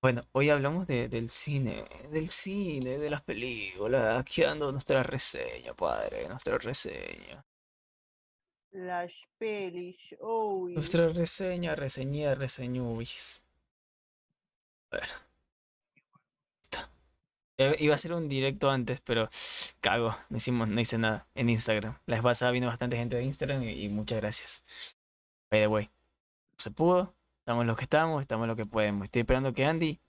Bueno, hoy hablamos de, del cine, del cine, de las películas, aquí dando nuestra reseña, padre, nuestra reseña. Las pelis, uy. Nuestra reseña, reseñía, reseñubis. A ver. Eh, Iba a ser un directo antes, pero cago, no hicimos, no hice nada en Instagram. La vez pasada vino bastante gente de Instagram y, y muchas gracias. By the way, no se pudo, estamos los que estamos, estamos lo que podemos. Estoy esperando que Andy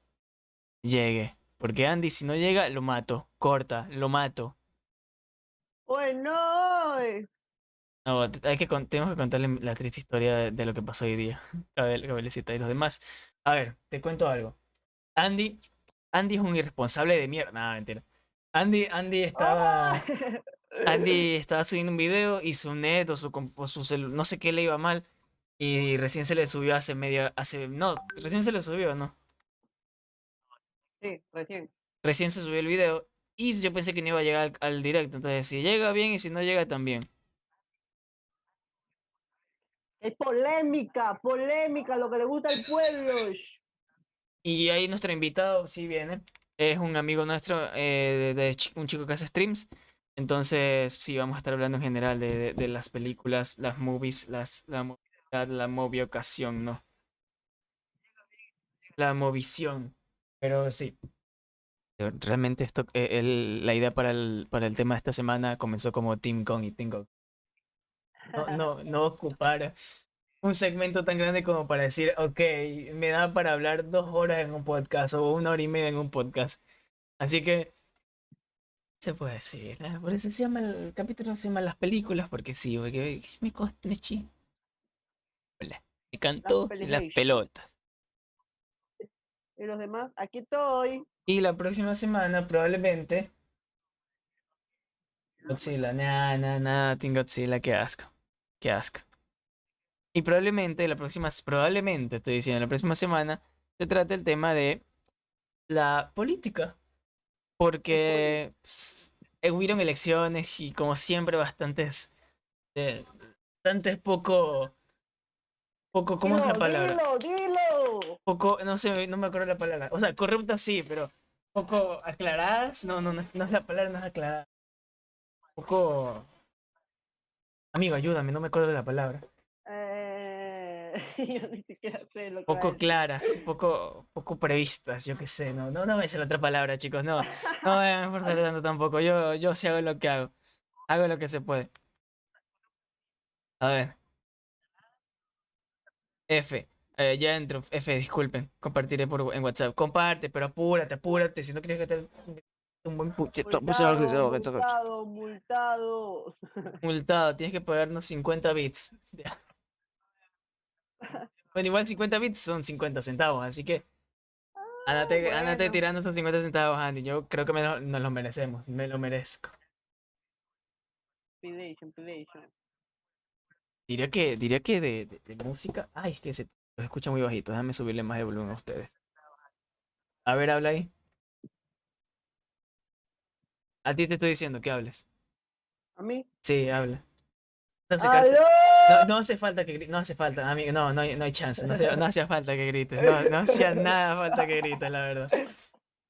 llegue. Porque Andy, si no llega, lo mato. Corta, lo mato. Uy, no. hay que tenemos que contarle la triste historia de, de lo que pasó hoy día. Cabel, Cabelecita y los demás. A ver, te cuento algo. Andy, Andy es un irresponsable de mierda. Nada, mentira. Andy, Andy estaba, Andy estaba subiendo un video y su net o su, o su celu- no sé qué le iba mal. Y recién se le subió hace media, hace, no, recién se le subió, ¿no? Sí, recién. Recién se subió el video y yo pensé que no iba a llegar al, al directo. Entonces, si llega bien y si no llega también. Es polémica, polémica, lo que le gusta al pueblo. Y ahí nuestro invitado sí viene. Es un amigo nuestro, eh, de, de un chico que hace streams. Entonces, sí, vamos a estar hablando en general de, de- de las películas, las movies, las, la la moviocación, ¿no? La movisión. Pero sí. Realmente esto, eh, el- la idea para el, para el tema de esta semana comenzó como Team Kong y Team Kong. No, no, no ocupar un segmento tan grande como para decir, ok, me da para hablar dos horas en un podcast o una hora y media en un podcast. Así que, se puede decir, por eso se llama el capítulo, se llama las películas, porque sí, porque me costó, me chi. Me cantó las Pelilation. pelotas. Y los demás, aquí estoy. Y la próxima semana probablemente... Godzilla, nada, nada, nada, Team Godzilla, qué asco, qué asco. Y probablemente la próxima, probablemente estoy diciendo, la próxima semana se trate el tema de la política. Porque pues, eh, hubieron elecciones y como siempre bastantes, eh, bastantes poco, poco, ¿cómo es la palabra? Dilo, dilo. Poco, no sé, no me acuerdo la palabra. O sea, corruptas sí, pero poco aclaradas. No, no, no, no es la palabra, no es aclarada. Poco... Amigo, ayúdame, no me acuerdo la palabra. Eh, yo ni siquiera sé lo que va a Poco claras, poco, poco previstas, yo qué sé, no, no, no me sé la otra palabra, chicos, no, no me voy a esforzar tanto tampoco, yo, yo sí hago lo que hago, hago lo que se puede. A ver. F, eh, ya entro, F, disculpen, compartiré por, en WhatsApp, comparte, pero apúrate, apúrate, si no quieres que te... Un buen puchito, Multado, multado, multado. multado, tienes que pagarnos 50 bits. Bueno, igual 50 bits son 50 centavos, así que ándate, ándate bueno. tirando esos 50 centavos, Andy. Yo creo que me lo- nos lo merecemos, me lo merezco. Pilation, pilation. Diría que, diría que de, de- de música. Ay, es que se los escucha muy bajito. Déjame subirle más el volumen a ustedes. A ver, habla ahí. A ti te estoy diciendo que hables. ¿A mí? Sí, habla. No hace, no, no hace falta que grites, no hace falta, amigo, no, no hay, no hay chance, no, hace- no hacía falta que grites, no, no hacía nada falta que grites, la verdad.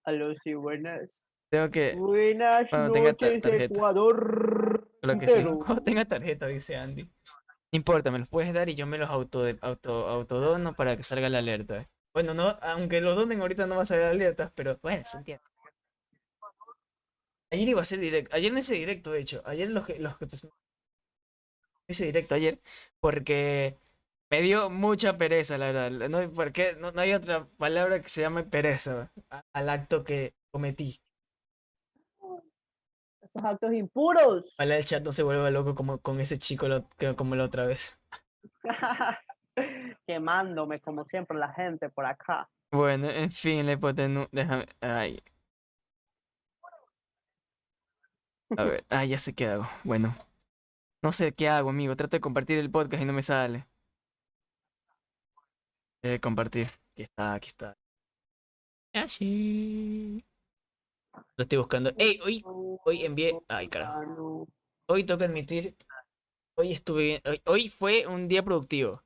Aló, sí, buenas. Tengo que, Buenas noches, tarjeta. Ecuador. lo que sí, cuando tenga tarjeta, dice Andy. No importa, me los puedes dar y yo me los auto, auto, autodono para que salga la alerta. Bueno, no, aunque los donen ahorita no va a salir alertas, pero bueno, se entiende. Ayer iba a ser directo, ayer no hice directo, de hecho, ayer los que, los que pues, hice directo ayer porque me dio mucha pereza, la verdad. No, hay por qué- no, no hay otra palabra que se llame pereza al acto que cometí. Esos actos impuros. Ojalá el chat no se vuelva loco como con ese chico lo- que, como la otra vez. Quemándome como siempre la gente por acá. Bueno, en fin, la hipotenusa. Déjame. Ay. A ver, ah, ya sé qué hago. Bueno, no sé qué hago, amigo. Trato de compartir el podcast y no me sale. Eh, compartir. Aquí está, aquí está. Así. Lo estoy buscando. ¡Ey! Hoy, hoy envié. Ay, carajo. Hoy toca admitir. Hoy estuve. Hoy, hoy fue un día productivo.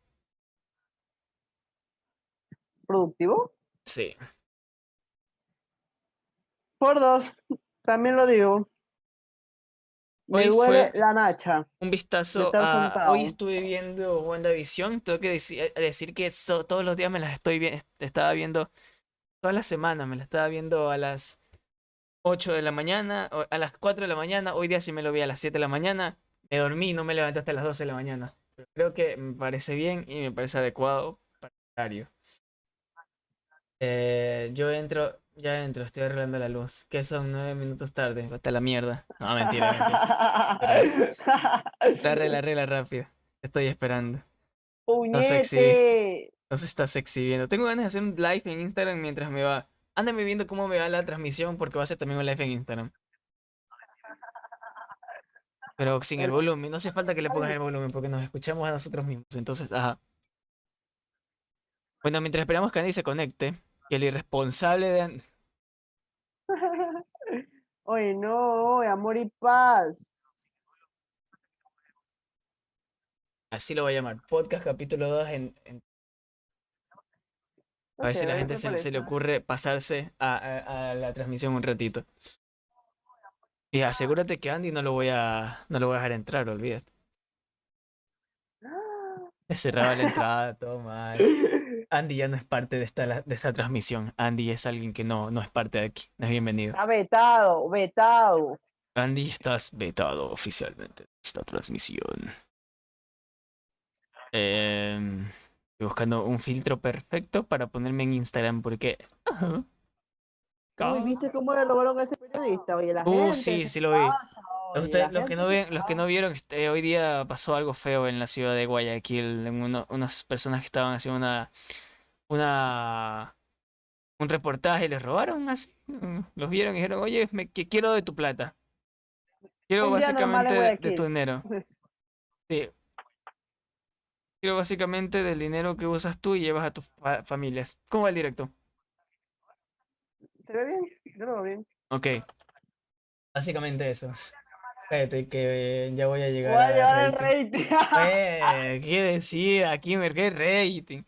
¿Productivo? Sí. Por dos, también lo digo. Me Hoy duele fue- la nacha. Un vistazo a... Hoy estuve viendo WandaVision. Tengo que deci- eh, decir que so- todos los días me las estoy viendo. Estaba viendo todas las semanas. Me la estaba viendo a las 8 de la mañana, a las 4 de la mañana. Hoy día sí me lo vi a las 7 de la mañana. Me dormí y no me levanté hasta las 12 de la mañana. Pero creo que me parece bien y me parece adecuado para el horario. Eh, yo entro, ya entro, estoy arreglando la luz. Que son 9 minutos tarde. Hasta la mierda. No, mentira, mentira. La arregla, arregla rápido. Estoy esperando. si ¡Puñete! No se estás exhibiendo. Tengo ganas de hacer un live en Instagram mientras me va. Ándame viendo cómo me va la transmisión porque voy a hacer también un live en Instagram. Pero sin el volumen. No hace falta que le pongas el volumen porque nos escuchamos a nosotros mismos. Entonces, ajá. Bueno, mientras esperamos que Andy se conecte, que el irresponsable de Andy. Oye, no, oye, amor y paz. Así lo voy a llamar. Podcast capítulo 2 en, en- A ver si a la gente se, le- se le parece. ocurre pasarse a, a- a la transmisión un ratito. Y asegúrate que Andy no lo voy a, no lo voy a dejar entrar, olvídate. Cerraba la entrada, todo mal. Andy ya no es parte de esta, de esta transmisión. Andy es alguien que no, no es parte de aquí. No es bienvenido. Está vetado, vetado. Andy, estás vetado oficialmente de esta transmisión. Em, estoy buscando un filtro perfecto para ponerme en Instagram porque... ajá. Uy, ¿viste cómo le robaron a ese periodista? Oye, la Uh, gente. sí, ¿qué sí lo vi. Oye, los que no gente, ven, los que no vieron, este, hoy día pasó algo feo en la ciudad de Guayaquil. En uno- unas personas que estaban haciendo una, una, un reportaje les robaron así. mm, Los vieron y dijeron, oye, me, que quiero de tu plata. Quiero básicamente de, de tu dinero. Sí. Quiero básicamente del dinero que usas tú y llevas a tus fa- familias. ¿Cómo va el directo? ¿Se ve bien? Yo lo veo bien. Ok. Básicamente eso. Espérate, que ya voy a llegar Voy a a llevar el rating. rating. ¿qué decir? Aquí me qué rating.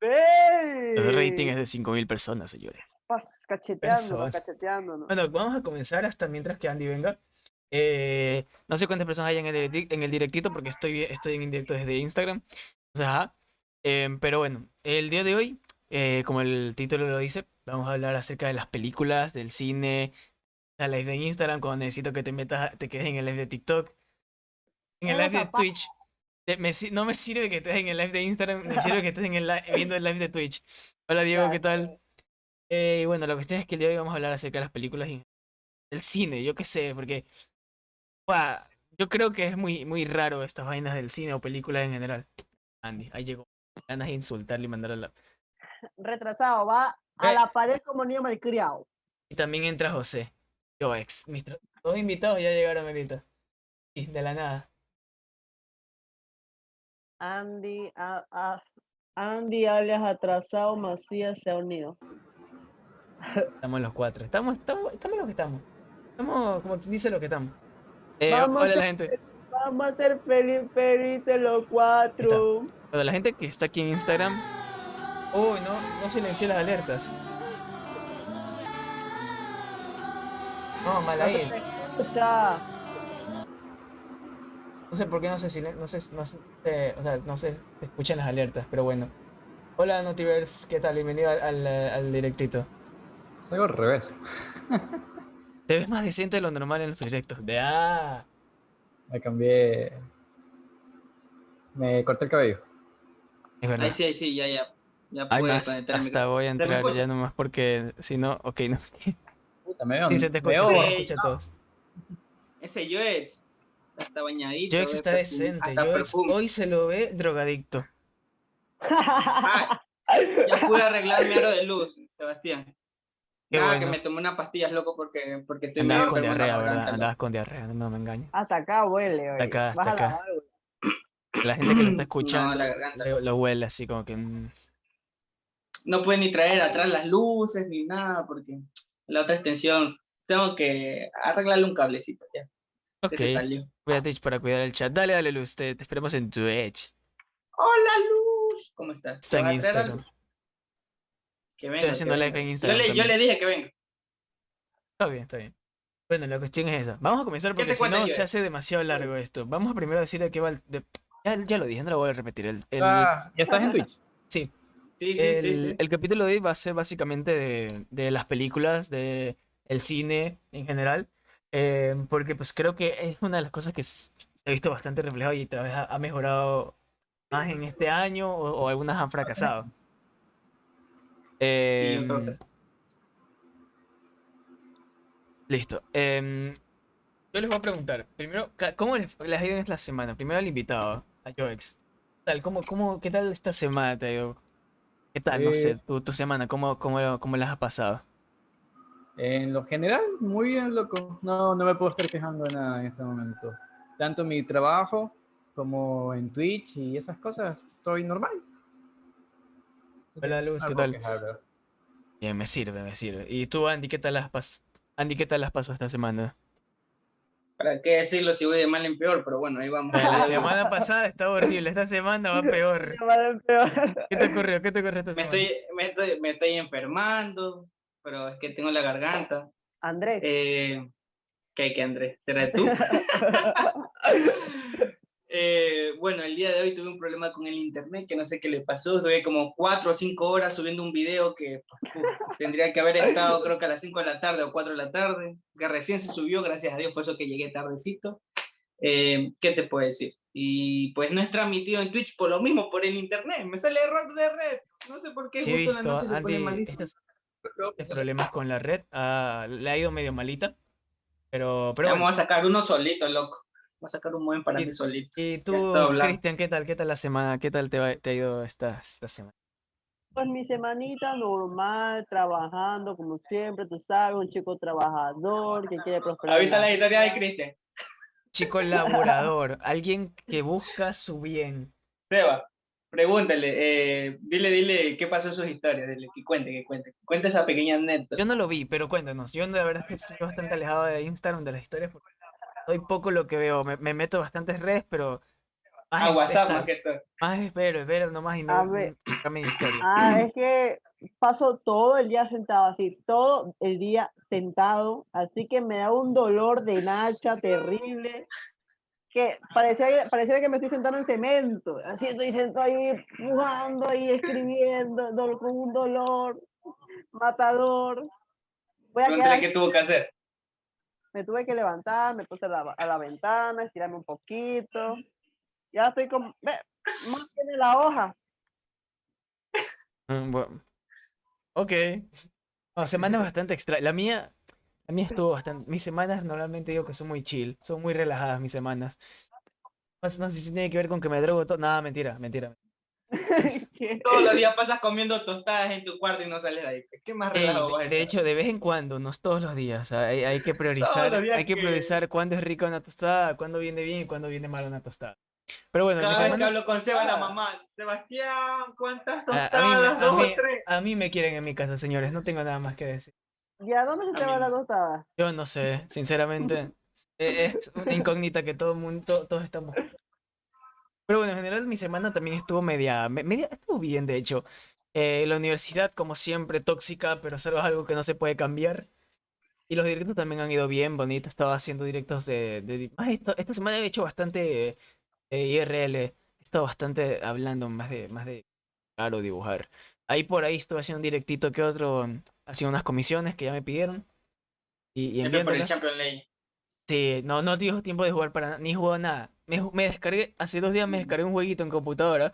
El rating es de 5.000 personas, señores. Personas. cacheteándonos. Bueno, vamos a comenzar hasta mientras que Andy venga. Eh, no sé cuántas personas hay en el, en el directito porque estoy, estoy en directo desde Instagram. O sea. Em, pero bueno, el día de hoy, eh, como el título lo dice, vamos a hablar acerca de las películas, del cine, la live de Instagram, cuando necesito que te metas, te quedes en el live de TikTok, en el live de. Twitch. Te- me no me sirve que estés en el live de Instagram, me sirve que estés en el li- viendo el live de Twitch. Hola Diego, ¿qué tal? Eh, bueno, la cuestión es que el día de hoy vamos a hablar acerca de las películas y el cine, yo qué sé, porque yo creo que es muy, muy raro estas vainas del cine o películas en general. Andy, ahí llegó. Ganas de insultarle y mandarle la... Retrasado, va a Eh. la pared como niño malcriado. Y también entra José. Yo ex. Mis dos invitados ya llegaron ahorita. Sí, de la nada. Andy, a- a- Andy alias atrasado, Macías se ha unido. Estamos los cuatro. Estamos, estamos, estamos los que estamos. Estamos, como dice lo que estamos. Eh, Vamos hola a- la gente. Vamos a ser feliz, felices los cuatro. Hola la gente que está aquí en Instagram. Uy, no, no silencié las alertas. No, mal ahí. No sé por qué no se silen- no sé, no sé, o sea, no se se escuchan las alertas, pero bueno. Hola Notiverse, ¿qué tal? Bienvenido al, al, al directito. Soy al revés. Te ves más decente de lo normal en los directos. De ah. Me cambié. Me corté el cabello. Es verdad. Ahí sí, ahí sí, ya, ya. Ya Hay pude más, conectar hasta voy a ¿Se me entrar ya nomás porque si no, ok, no. Puta, me veo. Sí, se te escucha, se escucha no. todo. Ese Joex está bañadito. Joex está decente. Joex hoy se lo ve drogadicto. Ah, ya pude arreglar mi aro de luz, Sebastián. Qué Nada, bueno. que me tomé unas pastillas, loco, porque, porque estoy Andabas medio con la diarrea, ¿verdad? Andabas con diarrea, no me engañes. Hasta acá huele, oye. acá, hasta Baja la acá. válvula. La gente que lo está No, escuchando la garganta. lo, lo huele así como que... mm, No pude ni traer atrás las luces ni nada, porque la otra extensión, tengo que arreglarle un cablecito ya. Ok, Que se salió. voy a Twitch para cuidar el chat. Dale, dale, Luz, te, te esperamos en Twitch. ¡Hola, Luz! ¿Cómo estás? Está en ¿Te vas a traer Instagram. algo? Que venga. Estoy haciendo live en Yo Instagram. le, yo le dije que venga. Está bien, está bien. Bueno, la cuestión es esa. Vamos a comenzar porque si no se hace demasiado largo esto. Vamos a primero decir de qué va el... de- Ya, ya lo dije, no lo voy a repetir. El, el- Ah, ¿Ya estás en Twitch? sí, Sí, sí, el, sí, sí. el capítulo de hoy va a ser básicamente de, de las películas, de el cine en general, eh, porque pues creo que es una de las cosas que se ha visto bastante reflejado y tal vez ha, ha mejorado más en este año o, o algunas han fracasado. Sí, yo Em. Listo. em, yo les voy a preguntar, primero, ¿cómo les, les ha ido en esta semana? Primero al invitado, a Joex. ¿Qué tal? ¿Cómo, cómo, qué tal esta semana te ido? ¿Qué tal? No sé, Eh, tu, tu semana, ¿cómo, cómo, cómo las has pasado? En lo general, muy bien, loco. No, no me puedo estar quejando de nada en este momento. Tanto mi trabajo como en Twitch y esas cosas, estoy normal. Hola Luz, No ¿qué me tal? Bien, me sirve, me sirve. ¿Y tú, Andy, qué tal las pas Andy, qué tal las pasó esta semana? ¿Para qué decirlo si voy de mal en peor? Pero bueno, ahí vamos. La semana pasada estaba horrible, esta semana va peor. ¿Qué te ocurrió? ¿Qué te ocurrió esta Me semana? estoy, me, estoy, me estoy enfermando, pero es que tengo la garganta. Andrés. Eh, ¿Qué, qué, Andrés? ¿Será tú? Eh, bueno, el día de hoy tuve un problema con el internet que no sé qué le pasó. Estuve como cuatro o cinco horas subiendo un video que tendría que haber estado creo que a las 5 de la tarde o 4 de la tarde, que recién se subió, gracias a Dios, por eso que llegué tardecito. Eh, ¿Qué te puedo decir? Y pues no es transmitido en Twitch por lo mismo, por el internet. Me sale error de red. No sé por qué Sí, justo en la noche se pone Andy, malísimo. estos estos problemas con la red, ah, le ha ido medio malita, pero, pero bueno. Vamos a sacar uno solito, loco. Vamos a sacar un buen para Y- mí solito. Y tú. Cristian, ¿qué tal? ¿Qué tal la semana? ¿Qué tal te, va- te ha ido esta, esta semana? Pues mi semanita normal, trabajando como siempre, tú sabes, un chico trabajador que quiere prosperar. Ahorita la historia de. Cristian. Chico laborador, alguien que busca su bien. Seba, pregúntale, eh, dile, dile qué pasó en sus historias, dile que cuente, que cuente. Cuenta esa pequeña anécdota. Yo no lo vi, pero cuéntanos. Yo la verdad es que estoy bastante alejado de Instagram, de las historias, porque soy poco lo que veo. Me, me meto a bastantes redes, pero más A es WhatsApp esta- más que todo. más es ver, es ver nomás y no, A ver. de historia. Ah, es que paso todo el día sentado así, todo el día sentado, así que me da un dolor de nacha terrible, que pareciera, pareciera que me estoy sentando en cemento, así estoy sentado ahí jugando y escribiendo con un dolor matador. Voy a quedar, qué tuvo que hacer. Me tuve que levantar, me puse a la, a la ventana, estirarme un poquito, ya estoy como, ve, más tiene la hoja. Mm, bueno. Ok. No, semana bastante extra. La mía, la mía estuvo bastante. Mis semanas normalmente digo que son muy chill, son muy relajadas mis semanas. No, sé- no sé si tiene que ver con que me drogo todo. Nada, mentira, mentira. Que- Todos los días pasas comiendo tostadas en tu cuarto y no sales de ahí. ¿Qué más Ey, relajado de, vas a de hecho, de vez en cuando, no es todos los días. Hay, hay que priorizar, hay que que- priorizar cuándo es rica una tostada, cuándo viene bien y cuándo viene mal una tostada. Pero bueno, Cada vez que semana, hablo con Seba, la Ah. mamá, Sebastián, ¿cuántas a, a mí, me- tostadas? a mí- a mí me quieren en mi casa, señores. No tengo nada más que decir. ¿Y a dónde se te va la tostada? Yo no sé, sinceramente. Es una incógnita que todo el mundo, todos estamos. Pero bueno, en general mi semana también estuvo media, me- media, estuvo bien de hecho. Eh, la universidad, como siempre, tóxica, pero es algo, que no se puede cambiar. Y los directos también han ido bien, bonito. Estaba haciendo directos de... de- ah, esta, esta semana he hecho bastante eh, IRL. He estado bastante hablando más de, más de claro, dibujar. Ahí por ahí estuve haciendo un directito que otro, haciendo unas comisiones que ya me pidieron. Y, y Siempre por el enviándolas. Champion League. Sí, no, no dio tiempo de jugar para ni jugó nada. Me, descargué, hace dos días me descargué un jueguito en computadora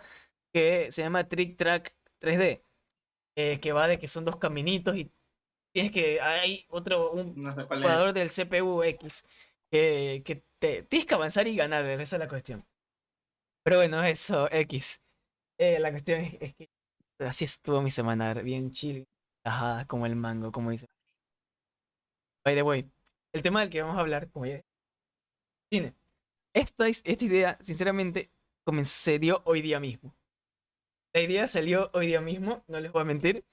que se llama Trick Track 3D, eh, que va de que son dos caminitos y tienes que, hay otro, un No sé cuál es. jugador del CPU X que, que te, tienes que avanzar y ganar, esa es la cuestión. Pero bueno, eso, X. Eh, la cuestión es, es que así estuvo mi semana, bien chill, ajá, como el mango, como dice. By the way, el tema del que vamos a hablar, como ya cine. Esta, es- esta idea, sinceramente, se dio hoy día mismo. La idea salió hoy día mismo, no les voy a mentir.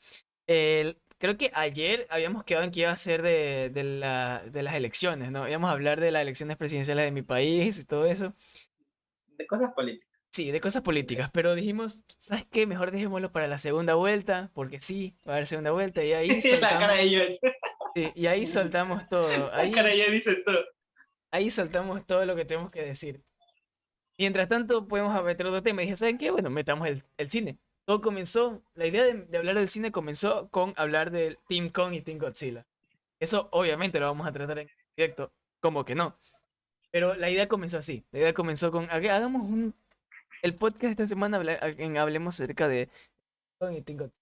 El- creo que ayer habíamos quedado en que iba a ser de, de la- de las elecciones, ¿no? Íbamos a hablar de las elecciones presidenciales de mi país y todo eso. De cosas políticas. Sí, de cosas políticas, pero dijimos, ¿sabes qué? Mejor dejémoslo para la segunda vuelta, porque sí, va a haber segunda vuelta y ahí la cara de ellos. Sí, y ahí soltamos todo. Ahí, ya dice todo. ahí soltamos todo lo que tenemos que decir. Mientras tanto, podemos meter otro tema. Y dije, ¿saben qué? Bueno, metamos el, el cine. Todo comenzó, la idea de, de hablar del cine comenzó con hablar del Team Kong y Team Godzilla. Eso obviamente lo vamos a tratar en directo, como que no. Pero la idea comenzó así. La idea comenzó con, "Haga- hagamos un... El podcast esta semana en hablemos acerca de Kong y Team Godzilla.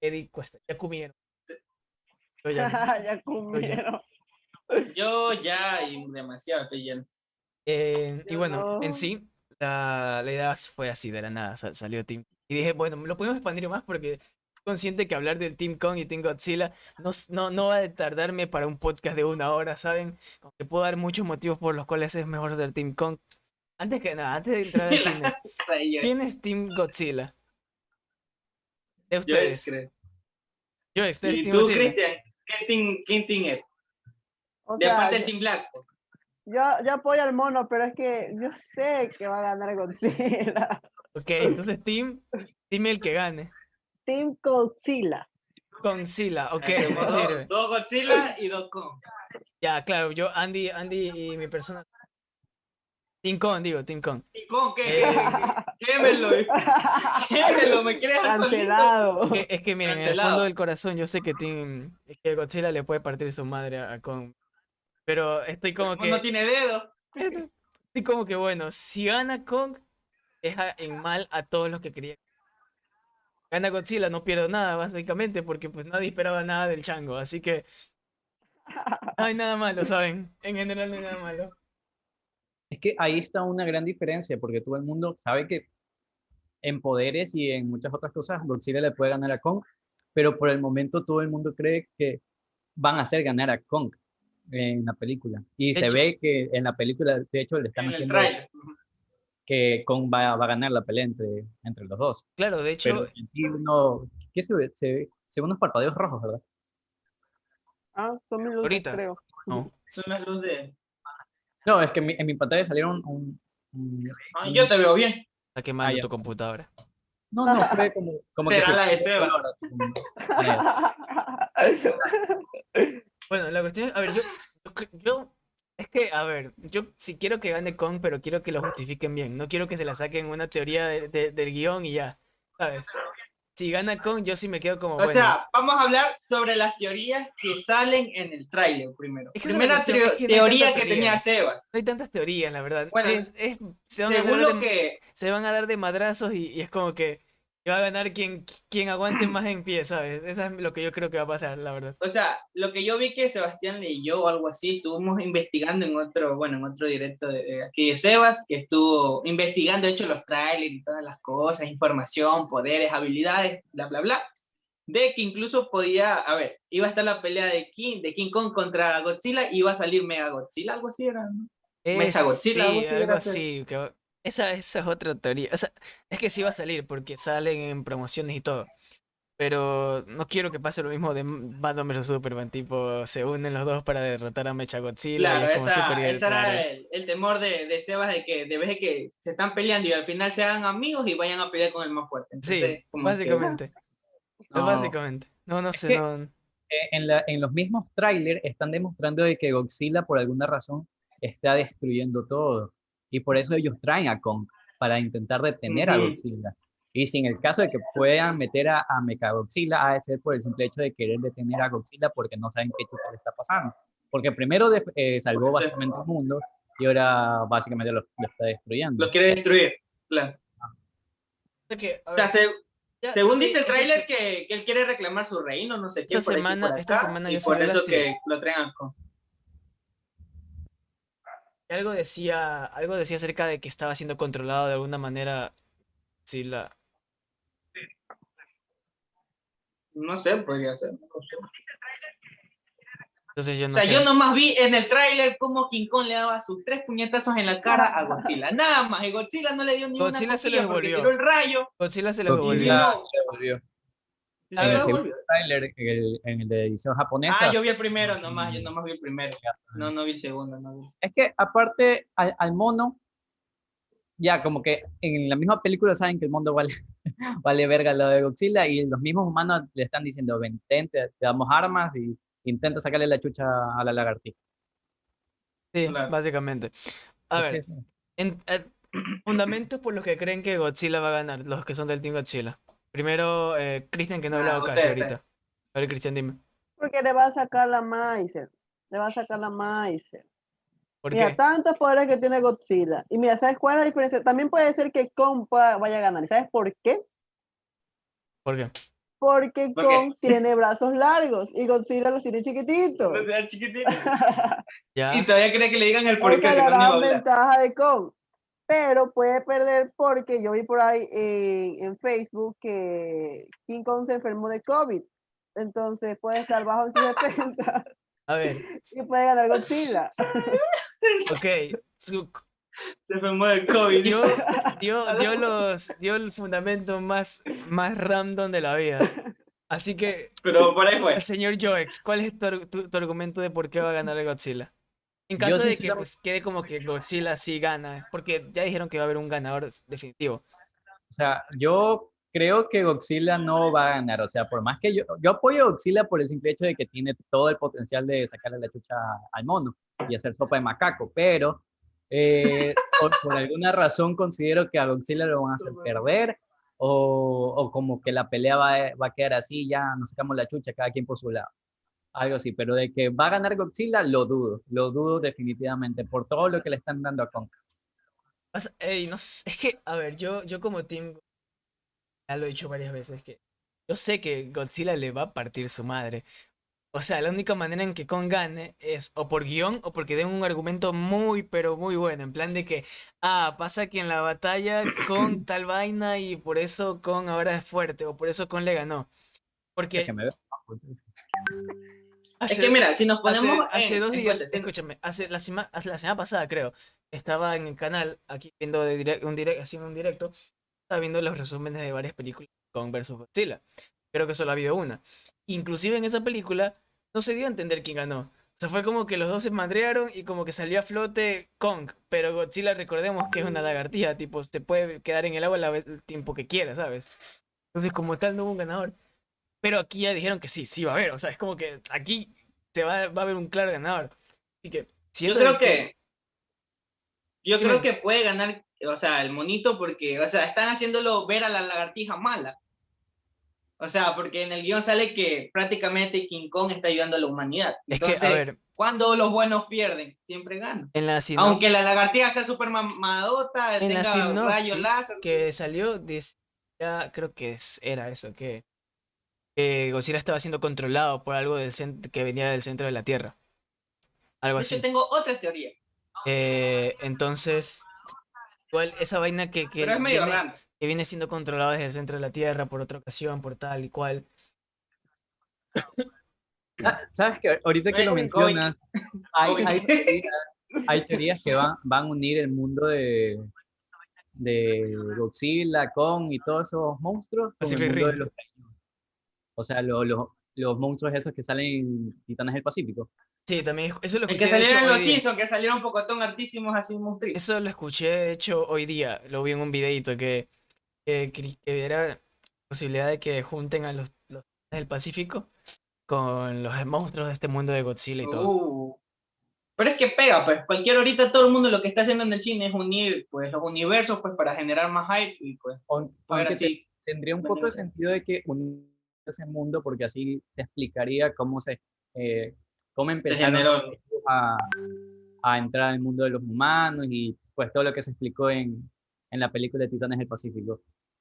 Eddie Cuesta, ya comieron. Yo ya ya comieron. Yo ya, y demasiado estoy lleno. Eh, y bueno, no. en sí, la, la idea fue así, de la nada, sa- salió Team. Y dije, bueno, lo podemos expandir más porque estoy consciente que hablar del Team Kong y Team Godzilla no, no, no va a tardarme para un podcast de una hora, ¿saben? Aunque puedo dar muchos motivos por los cuales es mejor del Team Kong. Antes que nada, antes de entrar al cine, ¿quién es Team Godzilla? De yo ustedes. creo. Yo, ustedes Y Team tú, Godzilla. Cristian, ¿qué team, quién team es? O De sea, parte del Team Black. yo, yo apoyo al mono, pero es que yo sé que va a ganar Godzilla. Ok, entonces Team, Team el que gane. Team Godzilla. Godzilla, ok, me sirve. dos Godzilla y dos Kong. Ya, claro, yo, Andy, Andy y mi persona. Team Kong, digo, Team Kong. ¿Y Kong qué? Eh, Quémelo, quémelo, me creas solito. Cancelado. que- es que miren, en el Cancelado. fondo del corazón yo sé que Team, es que Godzilla le puede partir su madre a, Kong. Pero estoy como que, No tiene dedo. estoy como que bueno, si gana Kong, deja en mal a todos los que querían. Gana Godzilla, no pierdo nada, básicamente, porque pues nadie esperaba nada del chango, así que no hay nada malo, ¿saben? En general no hay nada malo. Es que ahí está una gran diferencia, porque todo el mundo sabe que en poderes y en muchas otras cosas Godzilla le puede ganar a Kong, pero por el momento todo el mundo cree que van a hacer ganar a Kong en la película. Y De se hecho- ve que en la película, de hecho, le están haciendo que Kong va, va a ganar la pelea entre, entre los dos. Claro, de hecho, Pero ¿qué se ve? Se ve, se ven unos parpadeos rojos, ¿verdad? Ah, son mis luces, Ahorita. creo. no. Son las luces de... No, es que en mi, en mi pantalla salieron un... un- Ah, un- yo te veo bien. Está quemando ya. tu computadora. No, no, fue como, Será se la de Seba. eh, Bueno, la cuestión, a ver, yo, yo, es que, a ver, yo sí quiero que gane Kong, pero quiero que lo justifiquen bien. No quiero que se la saquen una teoría de- de- del guion y ya, ¿sabes? Si gana Kong, yo sí me quedo como, O bueno, sea, vamos a hablar sobre las teorías que salen en el tráiler primero. Es que Primera cuestión, teo- es que no hay teoría que tenía Sebas. no hay tantas teorías, la verdad. Bueno, Es- se, van a dar de, que... se van a dar de madrazos y, y es como que va a ganar quien, quien aguante más en pie, ¿sabes? Eso es lo que yo creo que va a pasar, la verdad. O sea, lo que yo vi que Sebastián leyó o algo así, estuvimos investigando en otro, bueno, en otro directo de, de aquí de Sebas, que estuvo investigando, de hecho, los trailers y todas las cosas, información, poderes, habilidades, bla, bla, bla, de que incluso podía, a ver, iba a estar la pelea de King, de King Kong contra Godzilla, y iba a salir Mega Godzilla, algo así era, ¿no? Eh, Godzilla, algo sí, así algo era hacer. así. que esa, esa es otra teoría. O sea, es que sí va a salir porque salen en promociones y todo. Pero no quiero que pase lo mismo de Batman vs Superman. Tipo, se unen los dos para derrotar a Mecha Godzilla. y Claro, es como esa, súper ese era el, el temor de, de Sebas de que de vez que se están peleando y al final se hagan amigos y vayan a pelear con el más fuerte. Sí, Entonces, como que- básicamente. Es No. Básicamente. No, no sé, que- no. eh, en, la- en los mismos trailers están demostrando de que Godzilla por alguna razón está destruyendo todo. Y por eso ellos traen a Kong, para intentar detener a Ujú. Godzilla. Y si en el caso de que puedan meter a, a Mechagodzilla, ha de ser por el simple hecho de querer detener a Godzilla porque no saben qué chucha le está pasando. Porque primero de- eh, salvó básicamente el mundo y ahora básicamente lo, lo está destruyendo. lo quiere destruir. Claro. Es que, a O sea, se- ya- según dice el tráiler que, que él quiere reclamar su reino, no sé qué. Esta por aquí, semana- por esta acá, semana y ya por eso que lo traigan con. Algo decía, algo decía acerca de que estaba siendo controlado de alguna manera. Sí, la. No sé, podría ser. no sé. Entonces yo O no sea, sé. yo nomás vi en el tráiler cómo King Kong le daba sus tres puñetazos en la cara a Godzilla. Nada más. Y Godzilla no le dio ni Godzilla una se tiró el rayo. Godzilla se no. se devolvió. Se En el segundo en el, en el de edición japonesa, Ah, yo vi el primero nomás. Yo nomás vi el primero. No, no vi el segundo. No vi. es que aparte al, al mono ya como que en la misma película saben que el mundo vale, vale verga lo de Godzilla y los mismos humanos le están diciendo, ven, ten, te, te damos armas y intenta sacarle la chucha a la lagartija. Sí, Claro. básicamente. A ver, que- en- eh, fundamentos por los que creen que Godzilla va a ganar, los que son del Team Godzilla. Primero, eh, Cristian, que no ha Ah, hablado casi usted, ahorita. A ver, Cristian, dime. Porque le va a sacar la Maiser. Le va a sacar la Maiser. ¿Por Mira, qué? tantos poderes que tiene Godzilla. Y mira, ¿sabes cuál es la diferencia? También puede ser que Kong pueda- vaya a ganar. ¿Y sabes por qué? ¿Por qué? Porque ¿Por qué? Kong tiene brazos largos y Godzilla los tiene chiquititos. No sea chiquitito. Ya. Y todavía cree que le digan el por qué Esa es la gran ventaja de Kong. Pero puede perder porque yo vi por ahí en, en Facebook que King Kong se enfermó de COVID. Entonces puede estar bajo en su defensa A ver, y puede ganar Godzilla. ok. su- Se enfermó de COVID. dio, dio, dio los, dio el fundamento más, más random de la vida. Así que, Pero por ahí fue. señor Joex, ¿cuál es tu, tu- tu argumento de por qué va a ganar el Godzilla? En caso de que pues, quede como que Godzilla sí gana, porque ya dijeron que va a haber un ganador definitivo. O sea, yo creo que Godzilla no va a ganar. O sea, por más que yo, yo apoyo a Godzilla por el simple hecho de que tiene todo el potencial de sacarle la chucha al mono y hacer sopa de macaco, pero eh, por, por alguna razón considero que a Godzilla lo van a hacer perder o, o como que la pelea va, va a quedar así, ya nos sacamos la chucha cada quien por su lado. Algo así, pero de que va a ganar Godzilla, lo dudo, lo dudo definitivamente por todo lo que le están dando a Kong. O sea, ey, no sé, es que, a ver, yo, yo como team, ya lo he dicho varias veces, que yo sé que Godzilla le va a partir su madre. O sea, la única manera en que Kong gane es o por guion o porque den un argumento muy, pero muy bueno. En plan de que, ah, pasa que en la batalla Kong tal vaina y por eso Kong ahora es fuerte o por eso Kong le ganó. Porque Que me Es hace- que mira, si nos Hace, ponemos. hace en- dos días, escúchame, hace la, sema- hace la semana pasada creo, estaba en el canal, aquí viendo de direct- un direct, haciendo un directo, estaba viendo los resúmenes de varias películas con versus Godzilla. Creo que solo ha habido una. Inclusive en esa película no se dio a entender quién ganó. O sea, fue como que los dos se madrearon y como que salió a flote Kong. Pero Godzilla, recordemos que es una lagartija, tipo, se puede quedar en el agua el tiempo que quiera, ¿sabes? Entonces, como tal, no hubo un ganador. Pero aquí ya dijeron que sí, sí va a haber. O sea, es como que aquí se va, va a haber un claro ganador. Así que, Yo creo que. Yo creo que puede ganar, o sea, el monito, porque, o sea, están haciéndolo ver a la lagartija mala. O sea, porque en el guion sale que prácticamente King Kong está ayudando a la humanidad. Es que, Entonces, a ver, cuando los buenos pierden, siempre ganan. en la, sino- Aunque la lagartija sea súper mamadota, tenga rayos láser. que salió, decía, creo que es- era eso, que, que Godzilla estaba siendo controlado por algo del que venía del centro de la Tierra. Algo así. tengo otra teoría, Eh, entonces, igual esa vaina que, que pero es medio viene, que viene siendo controlado desde el centro de la Tierra por otra ocasión, por tal y cual. Ah, ¿Sabes que Ahorita que lo mencionas, hay, hay teorías, hay teorías que van, van a unir el mundo de, de Godzilla, Kong y todos esos monstruos con el mundo de los. O sea, lo- lo- los monstruos esos que salen en Titanes del Pacífico. Sí, también, eso lo El escuché que de hecho, salieron en los. Simpsons, que salieron un pocotón hartísimos así monstruos. Eso lo escuché, de hecho, hoy día. Lo vi en un videito que, que, que era posibilidad de que junten a los, los del Pacífico con los monstruos de este mundo de Godzilla y todo. Uh. Pero es que pega, pues cualquier ahorita todo el mundo lo que está haciendo en el cine es unir pues los universos pues para generar más hype y pues Aunque te- así. tendría un poco de sentido de que unir ese mundo, porque así te explicaría cómo se eh, cómo empezaron a, a entrar al mundo de los humanos y pues todo lo que se explicó en, en la película de Titanes del Pacífico.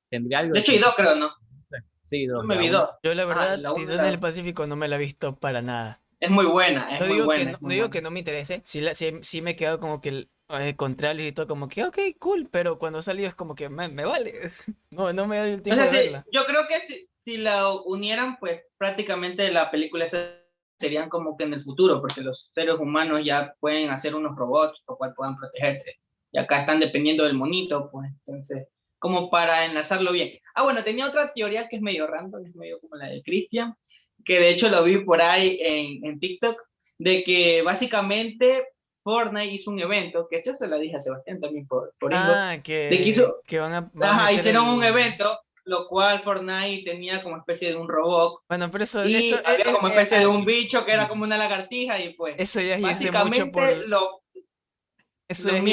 Tendría algo De hecho, hay sentido. dos creo, ¿no? Sí, dos. Yo me la vi dos. Yo la verdad, la una Titanes la- del Pacífico no me la he visto para nada. Es muy buena, es No muy digo, buena. que, no, es no muy digo buena. que no me interese, sí, la- sí, sí me he quedado como que eh, con trailers y todo, como que, ok, cool, pero cuando salió es como que me, me vale. No, no me doy el O tiempo sea, de sí, verla. yo creo que si, si la unieran, pues prácticamente la película serían como que en el futuro, porque los seres humanos ya pueden hacer unos robots, por cual puedan protegerse. Y acá están dependiendo del monito, pues entonces, como para enlazarlo bien. Ah, bueno, tenía otra teoría que es medio random, es medio como la de Christian, que de hecho lo vi por ahí en, en TikTok, de que básicamente Fortnite hizo un evento, que esto se lo dije a Sebastián también por, por Ah, que, que hizo- que van a. van a Ajá, meter hicieron un el- evento, lo cual Fortnite tenía como especie de un robot, Bueno, pero eso, y eso, había eh, como eh, especie eh, de un bicho que era como una lagartija, y pues, Eso ya es irse mucho básicamente por. lo, Eso mucho las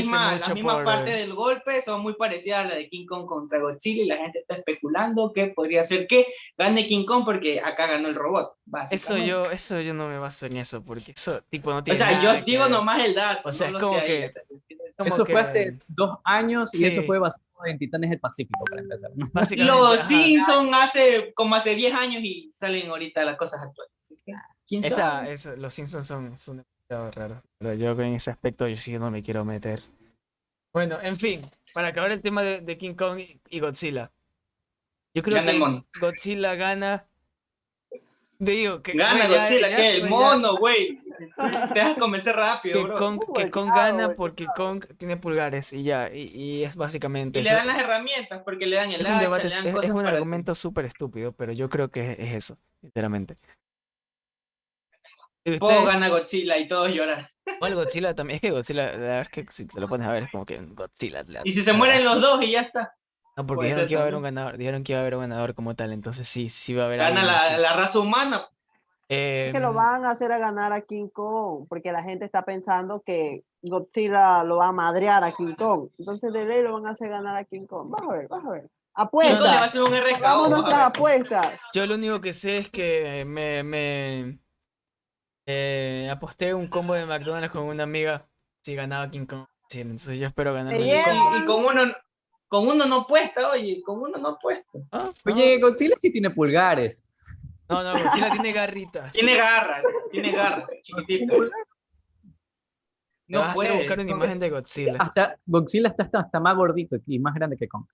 mismas por- partes del golpe son muy parecidas a la de King Kong contra Godzilla y la gente está especulando que podría ser que gane King Kong porque acá ganó el robot. Eso básicamente. yo, eso yo no me baso en eso, porque eso tipo no O tiene sea, nada yo digo ver. nomás el dato. O sea, no es lo como sé que- o sea, Eso que fue hace dos años y eso fue basado en Titanes del Pacífico, para empezar. Los. Simpsons hace como hace 10 años y salen ahorita las cosas actuales. así que, ¿quién Esa, eso, los Simpsons son, son demasiado raros. Pero yo en ese aspecto yo sí no me quiero meter. Bueno, en fin, para acabar el tema de, de King Kong y, Godzilla. Yo creo Gana que. Godzilla gana. Digo, que Gana Godzilla, ya, que el mono, güey. Te dejas convencer rápido, Que bro. Kong, Uh, que gana porque Kong tiene pulgares y ya, y, y es básicamente Y le dan las herramientas porque le dan el Es un hacha, debate, le es, dan es cosas un para- argumento súper estúpido, pero yo creo que es, es eso, sinceramente. ¿Y Poco ustedes? gana Godzilla y todos lloran. Igual Godzilla también, es que Godzilla, la verdad es que si te lo pones a ver, es como que Godzilla. le Y si se mueren los dos y ya está. No, porque dijeron que iba a haber un ganador, dijeron que iba a haber un ganador como tal, entonces sí, sí va a haber Gana la raza humana. Es que lo Em, van a hacer a ganar a King Kong, porque la gente está pensando que Godzilla lo va a madrear a King Kong. Entonces de ley lo van a hacer ganar a King Kong. Vas a ver, vas a ver. King Kong le va a Apuestas. RKO. Hagamos nuestras apuestas. Yo lo único que sé es que me, me eh, aposté un combo de McDonald's con una amiga si ganaba King Kong. Sí, entonces yo espero ganar. Y, y con uno con uno no puesta, oye, con uno no puesta. Ah, Oye, Godzilla sí tiene pulgares. No, no, Godzilla tiene garritas. Tiene garras, tiene garras, chiquitito. No vas a hacer puede. buscar una imagen de Godzilla. Hasta Godzilla está, está más gordito y más grande que Kong.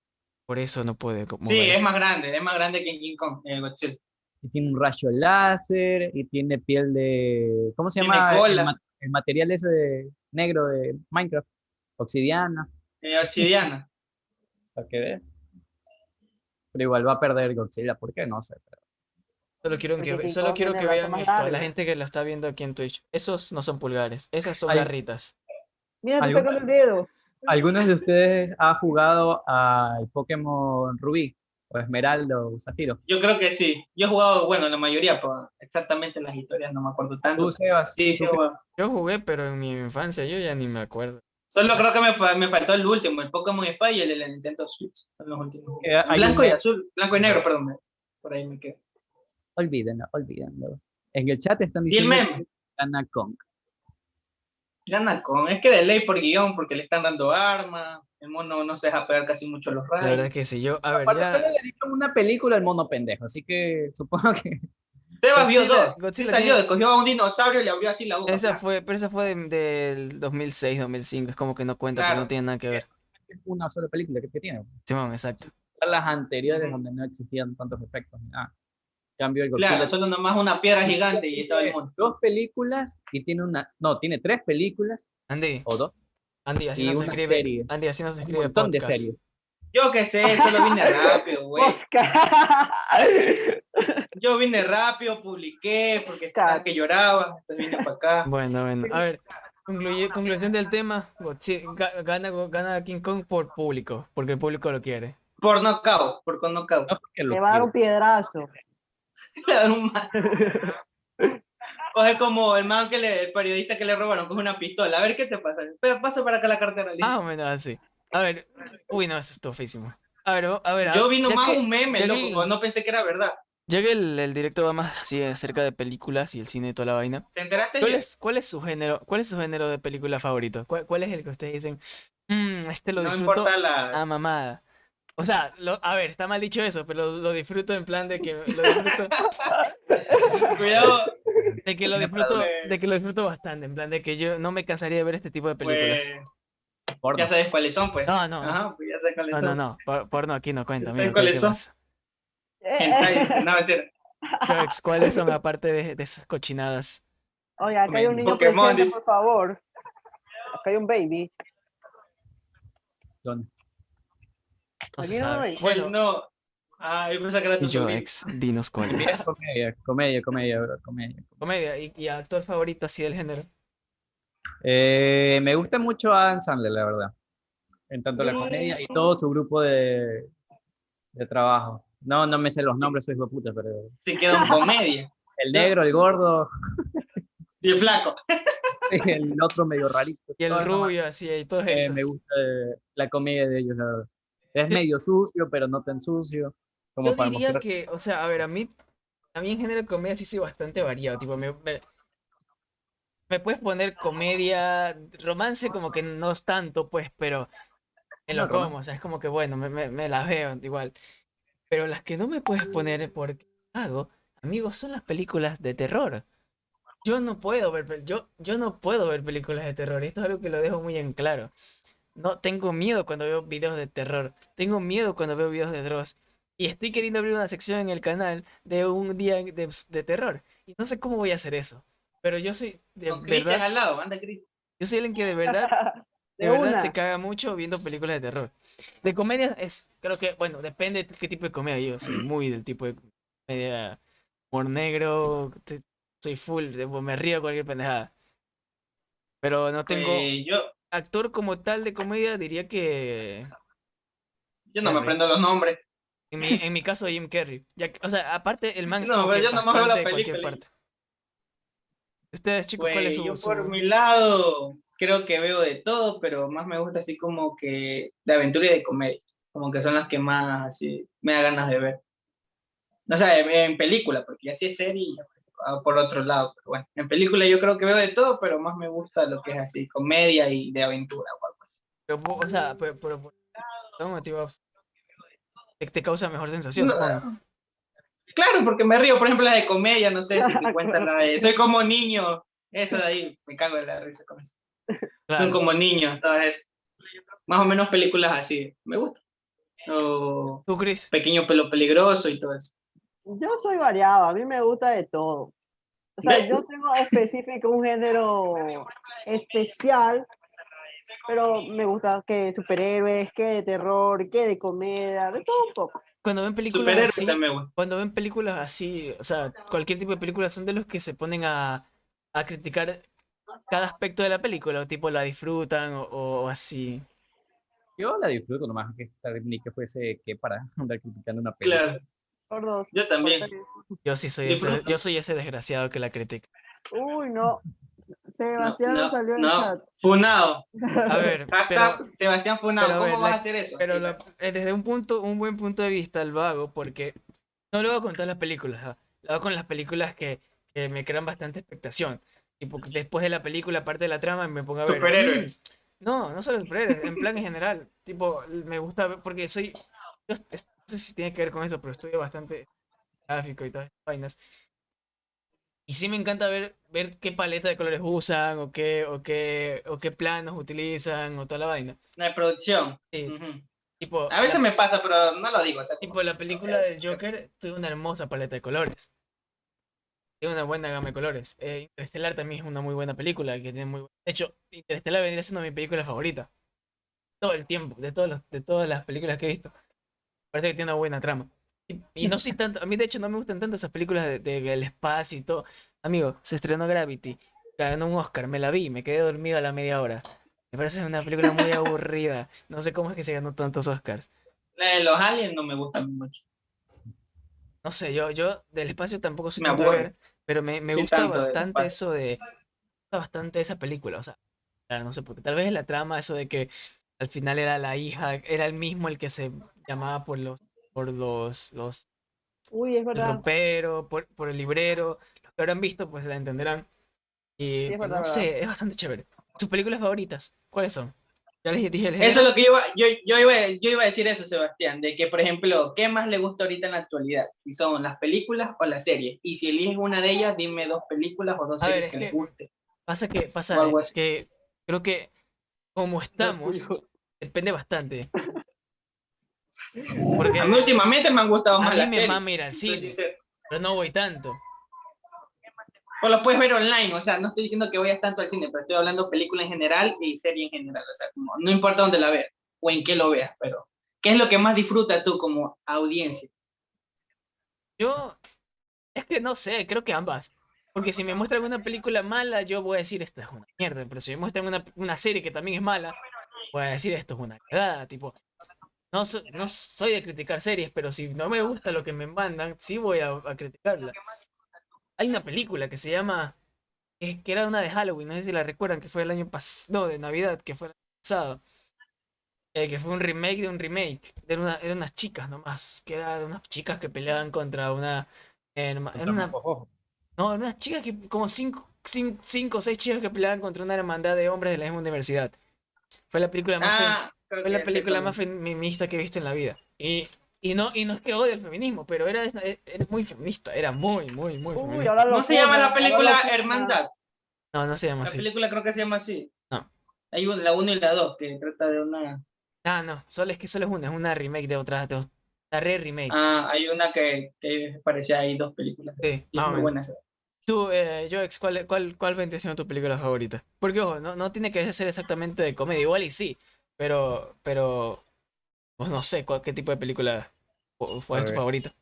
Por eso no puede. Sí, es más grande, es más grande que King Kong, eh, Godzilla. Y tiene un rayo láser y tiene piel de. ¿Cómo se Tiene llama? El cola. ma- El, material ese de negro de Minecraft. Obsidiana. Eh, obsidiana. Para que veas. Pero igual va a perder Godzilla. ¿Por qué? No sé. pero- Solo quiero que, solo quiero que el vean esto, la largo. gente que lo está viendo aquí en Twitch. Esos no son pulgares, esas son garritas. Mira, te ¿Algún- sacan el dedo. ¿Algunos de ustedes ha jugado al Pokémon Rubí? O Esmeralda o Zafiro. Yo creo que sí. Yo he jugado, bueno, la mayoría, pero exactamente las historias no me acuerdo tanto. Tú, Sebas. Sí, sí. Yo jugué, pero en mi infancia yo ya ni me acuerdo. Solo creo que me, me faltó el último, el Pokémon Spy y el de la Nintendo Switch. Son los últimos. Blanco un- y azul, blanco y negro, perdón. Por ahí me quedo. Olvídenlo, olvídenlo. En el chat están diciendo gana Kong. Gana con, es que de ley por guion, porque le están dando armas, el mono no se deja pegar casi mucho los La verdad rayos. es que sí, yo, a ver, Aparte, ya... solo le dieron una película al mono pendejo, así que supongo que. Sebas vio dos. Godzilla salió, tiene- cogió a un dinosaurio y le abrió así la boca. Esa fue, pero esa fue de- del 2006, 2005, es como que no cuenta, porque Claro. no tiene nada que ver. Es una sola película que, que tiene. Simón, exacto. Las anteriores donde no existían tantos efectos. nada. Cambio el Godzilla. Claro, solo nomás una piedra gigante y estaba el. Dos películas y tiene una. No, tiene tres películas Andy, o dos. Andy, así y no se escribe. serie. Andy, así no se Un escribe montón de series. Yo qué sé, solo vine rápido, güey. Oscar. Yo vine rápido, publiqué, porque estaba que lloraba, entonces vine para acá. Bueno, bueno. A ver, concluye- conclusión del tema. Gana, gana King Kong por público, porque el público lo quiere. Por knockout, por con knockout. No Le va a dar un piedrazo. Le dan un man. Coge como el man que le, el periodista que le robaron, coge una pistola. A ver qué te pasa. Pasa para acá la cartera. listo. Ah, bueno, así. A ver, uy, no, eso estuvo feísimo. A ver, a ver. Yo vi ya nomás que- un meme, loco, que- no pensé que era verdad. Ya que el, el directo va más así acerca de películas y el cine y toda la vaina. ¿Te enteraste? ¿Cuál es, cuál es su género? ¿Cuál es su género de película favorito? ¿Cuál, cuál es el que ustedes dicen? "Mm, este lo No disfruto importa las... a mamada. O sea, lo- a ver, está mal dicho eso, pero lo, lo disfruto en plan de que lo disfruto, Cuidado, de que lo disfruto, de que lo disfruto bastante, en plan de que yo no me cansaría de ver este tipo de películas. pues. Porno. Ya sabes cuáles son, pues. No, no, Ajá, pues ya sabes cuáles no, son. no, no, por- porno aquí no cuenta, ¿Sabes amigo, ¿qué cuáles son? Hentai, no, mentira. ¿Cuáles son aparte de, de esas cochinadas? Oye, acá hay un niño Pokémon, presente, por favor. Acá hay un baby. ¿Dónde? No se sabe. Bueno, no. Ah, yo pensaba que era tu yo ex, dinos cuál es. comedia, comedia, comedia, bro, comedia. Comedia y, y actor favorito así del género. Eh, me gusta mucho Adam Sandler, la verdad. En tanto la comedia y todo su grupo de, de trabajo. No, no me sé los nombres, soy hijo de puta, pero Se quedó en comedia. el negro, el gordo, Y el flaco. el otro medio rarito. Y el rubio, así, y todos Eh, esos. me gusta eh, la comedia de ellos, la verdad. Es medio sucio, pero no tan sucio. Como Yo para diría mostrar- que, o sea, a ver, a mí, a mí en género de comedia sí soy bastante variado, tipo, me, me, me puedes poner comedia, romance como que no es tanto, pues, pero me lo No, romance. como, o sea, es como que bueno, me, me, me las veo igual. Pero las que no me puedes poner porque hago, amigos, son las películas de terror. Yo no puedo ver, yo, yo no puedo ver películas de terror, esto es algo que lo dejo muy en claro. No, tengo miedo cuando veo videos de terror, tengo miedo cuando veo videos de Dross. Y estoy queriendo abrir una sección en el canal de un día de, de terror. Y no sé cómo voy a hacer eso. Pero yo soy, de Con verdad, al lado, anda yo soy alguien que de verdad de De verdad se caga mucho viendo películas de terror. De comedia es, creo que, bueno, depende de qué tipo de comedia. Yo soy muy del tipo de comedia humor negro, soy full, me río cualquier pendejada. Pero no tengo Eh, yo, actor como tal de comedia, diría que yo no me aprendo los nombres. en mi, en mi caso Jim Carrey. Ya que- o sea, aparte el man No, pero yo nomás veo la película. Ustedes chicos, ¿cuál Pues es su, yo su- por mi lado creo que veo de todo, pero más me gusta así como que de aventura y de comedia, como que son las que más así me da ganas de ver. No sé, en, en película, porque así es serie y ya, ah, por otro lado, pero bueno, en película yo creo que veo de todo, pero más me gusta lo que es así, comedia y de aventura o algo así. pero, o sea, pero, pero por algún motivo te, te causa mejor sensación, No. Claro, porque me río, por ejemplo, la de comedia, no sé si te cuentan la de Soy como niño, esa de ahí, me cago de la risa con eso. Son como niños, entonces, más o menos películas así, me gusta. O Tú, Chris. Pequeño pelo peligroso y todo eso. Yo soy variado, a mí me gusta de todo. O sea, yo tengo específico un género especial, pero me gusta que superhéroes, que de terror, que de comedia, de todo un poco. Cuando ven películas así, cuando ven películas así, o sea, cualquier tipo de película, son de los que se ponen a, a criticar cada aspecto de la película, o tipo la disfrutan o, o así. Yo la disfruto nomás, que ni que fuese que para andar criticando una película. Claro, Gordos, yo también. Yo sí soy ese, yo soy ese desgraciado que la critica. Uy, no. Sebastián no, no, salió en no. el chat. Funado. A ver, pero, Sebastián Funado. pero ¿Cómo ver, vas la- a hacer eso? pero la- eh, desde un punto, un buen punto de vista lo hago porque no lo hago con todas las películas, ¿ah? lo hago con las películas que, que me crean bastante expectación. Y porque después de la película, parte de la trama, me pongo a ver. Superhéroes. "Mm, No, no solo superhéroes, en plan en general. Tipo, me gusta ver, porque soy. Yo sé si tiene que ver con eso, pero estudio bastante gráfico y todas estas vainas. Y sí me encanta ver, ver qué paleta de colores usan, o qué, o qué, o qué planos utilizan, o toda la vaina. La de producción. Sí, Ujú. tipo, A veces la- me pasa, pero no lo digo. o sea, tipo la película del Joker tuvo una hermosa paleta de colores. Tiene una buena gama de colores. Eh, Interestelar también es una muy buena película que tiene muy De hecho, Interestelar vendría siendo mi película favorita. Todo el tiempo, de todos los, de todas las películas que he visto. Parece que tiene una buena trama. Y, y no soy tanto, a mí de hecho no me gustan tanto esas películas de- de- del espacio y todo. Amigo, se estrenó Gravity, ganó un Oscar, me la vi, me quedé dormido a la media hora. Me parece una película muy aburrida. No sé cómo es que se ganó tantos Oscars. La de los aliens no me gusta mucho. No sé, yo, yo del espacio tampoco soy Me tanto de ver, pero me, me Sí, gusta del bastante eso de. Me gusta bastante esa película, o sea, claro, no sé, porque tal vez la trama, eso de que al final era la hija, era el mismo el que se llamaba por los, por los, los, Uy, es el verdad. ropero, por, por el librero, los que habrán visto, pues la entenderán. Y es pues, verdad, no verdad. sé, es bastante chévere. ¿Sus películas favoritas? ¿Cuáles son? Ya les dije el Eso es lo que yo iba, yo, yo, iba, yo iba a decir eso, Sebastián, de que, por ejemplo, ¿qué más le gusta ahorita en la actualidad? Si son las películas o las series. Y si eliges una de ellas, dime dos películas o dos A ver, series es que les guste. Pasa que, pasa O algo así. que creo que como estamos, depende bastante. Porque A mí últimamente me han gustado a más mí las me series. mama ir al cine, pero no voy tanto. O lo puedes ver online, o sea, no estoy diciendo que vayas tanto al cine, pero estoy hablando película en general y serie en general, o sea, como, no importa dónde la veas o en qué lo veas, pero ¿qué es lo que más disfrutas tú como audiencia? Yo, es que no sé, creo que ambas. Porque si me muestran una película mala, yo voy a decir esta es una mierda. Pero si me muestran una, una serie que también es mala, voy a decir esto es una cagada. Tipo, no, so- no soy de criticar series, pero si no me gusta lo que me mandan, sí voy a, a criticarla. Hay una película que se llama. Que, que era una de Halloween, no sé si la recuerdan, que fue el año pasado. No, de Navidad, que fue el año pasado. eh, que fue un remake de un remake. Era, una, eran unas chicas nomás. Que era de unas chicas que peleaban contra una. herma- Era una, no, unas chicas que, como cinco, cinco, cinco o seis chicas que peleaban contra una hermandad de hombres de la misma universidad. Fue la película más, Ah, fue que la película más feminista que he visto en la vida. Y, y no, y no es que odie el feminismo, pero era, e- era muy feminista, era muy, muy, muy Uy, feminista. ahora ¿No se llama la película. Hermandad? No, no se llama La así. película creo que se llama así. No. Hay la 1 y la 2 que trata de una. Ah, no, solo es que solo es una, es una remake de otra, de otra re remake. Ah, hay una que, que parecía ahí dos películas. sí, Y es muy buena. Tú, eh, Joex, ¿cuál, cuál, cuál vendría siendo tu película favorita? Porque, ojo, no, no tiene que ser exactamente de comedia, igual y sí, pero, pero, pues no sé, cuál, qué tipo de película, cuál es tu favorita.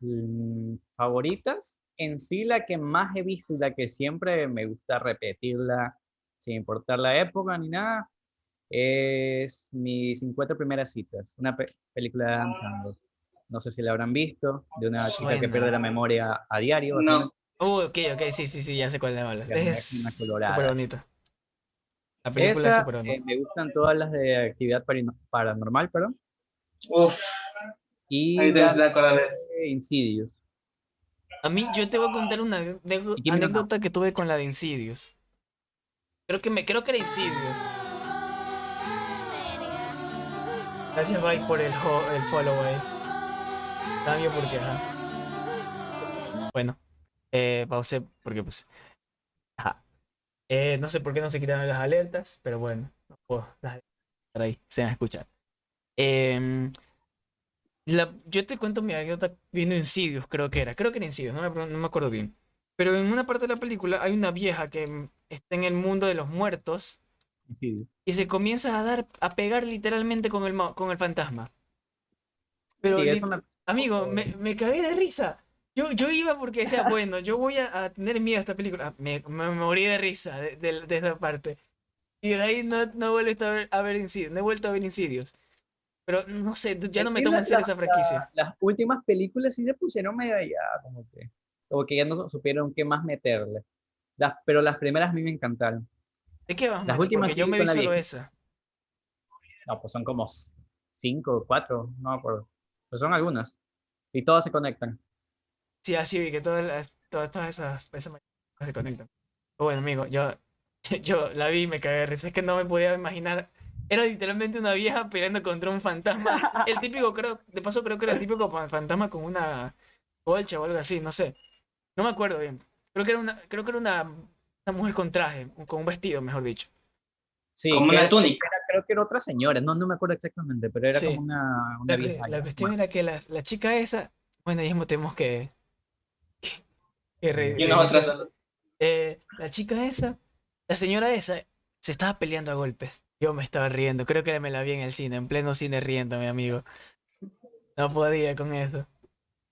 Mm, favoritas, en sí la que más he visto y la que siempre me gusta repetirla, sin importar la época ni nada, es mis 50 primeras citas, una pe- película de Adam Sandler. No sé si la habrán visto, de una chica que pierde la memoria a diario. No. Uh, ok, ok, sí, sí, sí, ya sé cuál de hablas. Es imagino una colorada. súper bonita. La película es súper bonita. eh, me gustan todas las de actividad paranormal, perdón. Uf, Y ahí te la de Insidious. A mí, yo te voy a contar una ane- ¿Y quién me lo anécdota que tuve con la de Insidious. Creo que me, creo que era Insidious. Gracias, Bye, por el, el follow, eh. Cambio porque, ajá. Bueno, eh, pausé porque, pues, ajá. Eh, no sé por qué no se quitaron las alertas, pero bueno, no puedo las estar ahí, se van a escuchar. Em, la- yo te cuento mi anécdota viendo Insidious, creo que era. Creo que era Insidious, no me, no me acuerdo bien. Pero en una parte de la película hay una vieja que mm, está en el mundo de los muertos y se comienza a dar, a pegar literalmente con el, con el fantasma. Pero, Sí, me- amigo, me, me cagué de risa. Yo, yo iba porque decía, bueno, yo voy a, a tener miedo a esta película. Me, me morí de risa de, de- de esa parte. Y de ahí no, no he vuelto a ver, a ver Insidious, no he vuelto a ver Insidious. Pero no sé, ya no me tomo la- en serio la- esa franquicia. Las últimas películas sí se pusieron medio ya, como que, como que ya no supieron qué más meterle. Las, pero las primeras a mí me encantaron. ¿De qué vas, Las últimas Porque yo me vi la solo esa. No, pues son como cinco cuatro, no me acuerdo. Pero son algunas. Y todas se conectan. Sí, así vi que todas, las, todas, todas esas, esas se conectan. Pero bueno, amigo, yo, yo la vi y me cagué de risa. Es que no me podía imaginar. Era literalmente una vieja peleando contra un fantasma. El típico, creo, de paso creo que era el típico fa- fantasma con una colcha o algo así, no sé. No me acuerdo bien. Creo que era una, creo que era una, una mujer con traje, con un vestido, mejor dicho. Sí, Como una túnica. era- creo que era otra señora, no, no me acuerdo exactamente, pero era Sí. como una, una La, vieja. la cuestión era que la, la chica esa, bueno, ya mismo tenemos que, que re- Y otros. Eh, la chica esa, la señora esa, se estaba peleando a golpes. Yo me estaba riendo, creo que me la vi en el cine, en pleno cine riendo, mi amigo. No podía con eso.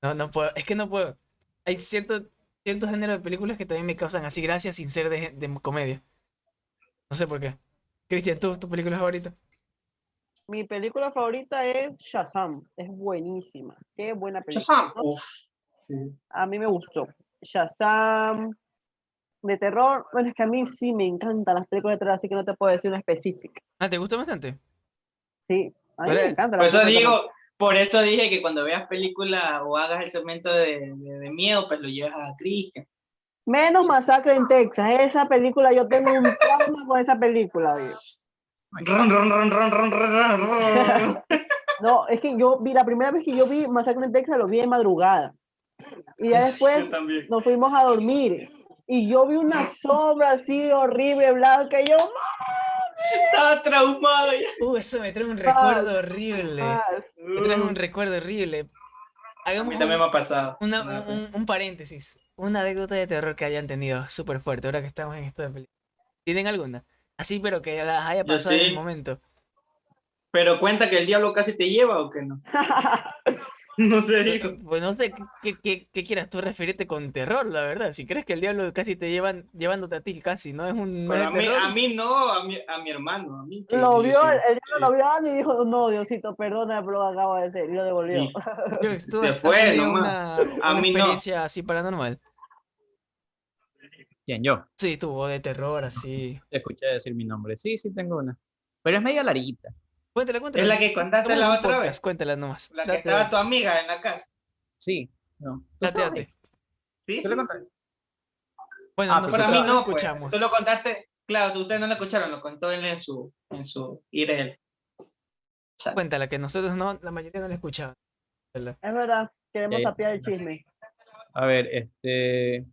No, no puedo, es que no puedo. Hay ciertos ciertos géneros de películas que también me causan así gracia sin ser de, de comedia. No sé por qué. Cristian, ¿tú, tu película favorita? Mi película favorita es Shazam. Es buenísima. Qué buena película. Shazam. Uf. Sí. A mí me gustó. Shazam. De terror. Bueno, es que a mí sí me encantan las películas de terror, así que no te puedo decir una específica. Ah, ¿te gustó bastante? Sí, a mí Vale, me encantan Por eso terror. digo, por eso dije que cuando veas película o hagas el segmento de, de- de miedo, pues lo llevas a Cristian. Menos Masacre en Texas. Esa película, yo tengo un trauma con esa película. viejo. Ron, ron, ron, ron, ron, ron, ron. No, es que yo vi, la primera vez que yo vi Masacre en Texas lo vi de madrugada. Y ya después nos fuimos a dormir. Y yo vi una sombra así horrible, blanca. Y yo, Estaba traumado. Uh, eso me trae un recuerdo horrible. Me trae un recuerdo horrible. A Hagamos mí también un- me ha pasado. Una- ha un, paréntesis. Una anécdota de terror que hayan tenido súper fuerte ahora que estamos en esta película. ¿Tienen alguna? Así, pero que las haya pasado en el momento. Pero cuenta que el diablo casi te lleva o que no. No te digo. Pues no sé qué, qué- qué- quieras tú referirte con terror, la verdad. Si crees que el diablo casi te llevan llevándote a ti, casi, ¿no? Es un. Pero es a, mí, terror. a mí no, a mi, a mi hermano. A mí Lo vio, el, el diablo lo vio a Dani y dijo, no, Diosito, perdona por lo que acabo de hacer. Y lo devolvió. Sí. Yo- se ¿tú has fue nomás. una, A una mí no. experiencia así paranormal? ¿Quién? Yo. Sí, tuvo de terror, así. Te escuché decir mi nombre. Sí, sí, tengo una. Pero es media larguita. Cuéntala, cuéntala. Es la que contaste la otra podcast, vez. Cuéntala nomás. La que Date, estaba date, tu amiga en la casa. Sí, no. ¿Tú date? Sí, ¿Tú sí? Bueno, Ah, pero Pero a nosotros mí lo no, pues. escuchamos. Tú lo contaste, claro, tú- ustedes no lo escucharon, lo contó él en su, en su IRL. Cuéntala, que nosotros no, la mayoría no la escuchaba. Es verdad, queremos sapear el chisme. A ver, este.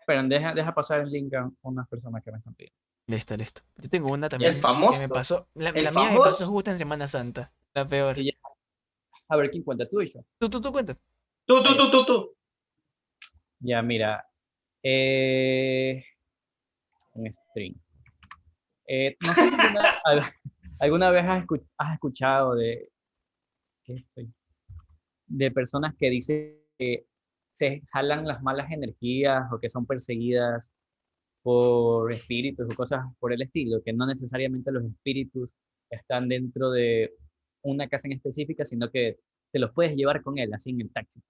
Esperen, deja, deja pasar el link a unas personas que me están pidiendo. Listo, listo. Yo tengo una también que me famoso. pasó. La, El la mía me pasó famoso. justo en Semana Santa. La peor. A ver, ¿quién cuenta tú y yo? Tú, tú, tú cuenta. Tú, tú, tú, tú, tú. Ya, mira. Eh, un string. Eh, no sé si alguna, al- alguna vez has, escu- has escuchado de, ¿qué estoy? de personas que dicen que se jalan las malas energías o que son perseguidas por espíritus o cosas por el estilo, que no necesariamente los espíritus están dentro de una casa en específica, sino que te los puedes llevar con él, así en el taxi.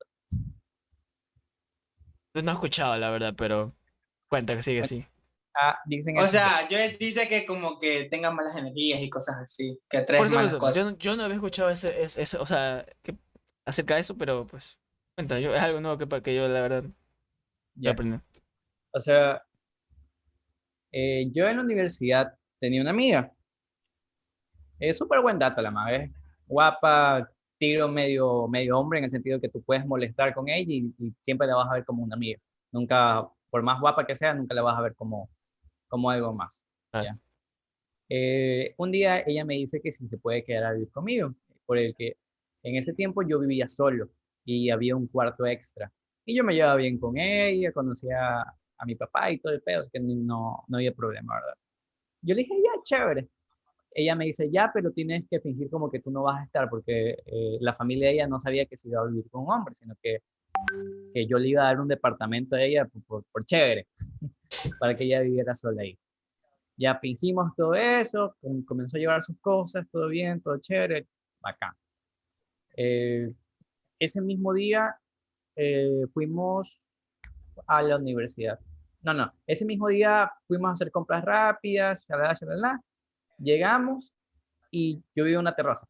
No he escuchado, la verdad, pero cuenta que sigue así. Ah, dicen O sea, yo dice que como que tengan malas energías y cosas así, que atraen malas eso, cosas. yo, no- yo no había escuchado ese, ese, ese- o sea, que- acerca de eso, pero pues, cuenta, yo, es algo nuevo que, que yo, la verdad, voy Ya. a aprender. O sea, eh, yo en la universidad tenía una amiga. Es súper buen dato la madre. Guapa, tiro medio, medio hombre en el sentido que tú puedes molestar con ella y, y siempre la vas a ver como una amiga. Nunca, por más guapa que sea, nunca la vas a ver como, como algo más. Claro. ¿ya? Eh, un día ella me dice que si se puede quedar a vivir conmigo, por el que en ese tiempo yo vivía solo y había un cuarto extra. Y yo me llevaba bien con ella, conocía a mi papá y todo el pedo, así que no, no había problema, ¿verdad? Yo le dije, ya, chévere. Ella me dice, ya, pero tienes que fingir como que tú no vas a estar, porque eh, la familia de ella no sabía que se iba a vivir con un hombre, sino que, que yo le iba a dar un departamento a ella por, por, por chévere, para que ella viviera sola ahí. Ya fingimos todo eso, com- comenzó a llevar sus cosas, todo bien, todo chévere, bacán. Eh, ese mismo día eh, fuimos a la universidad. No, no, ese mismo día fuimos a hacer compras rápidas, shalala. Llegamos y yo vivo en una terraza.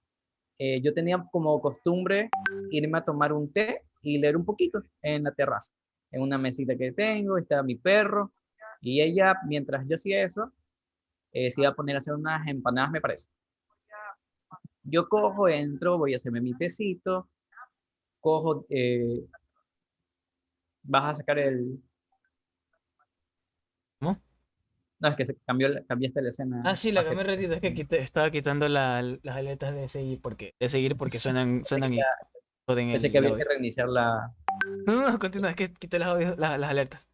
Eh, yo tenía como costumbre irme a tomar un té y leer un poquito en la terraza. En una mesita que tengo, estaba mi perro y ella, mientras yo hacía eso, eh, se iba a poner a hacer unas empanadas, me parece. Yo cojo, entro, voy a hacerme mi tecito, cojo, eh, vas a sacar el... ¿Cómo? No, es que se cambió, cambiaste la escena. Ah, sí, la cambié ratito, es que quité- estaba quitando la- las aletas de seguir porque, de seguir porque suenan, suenan y joden Pensé que había que reiniciar la... No, no, continúa, es que quité las, las, las alertas.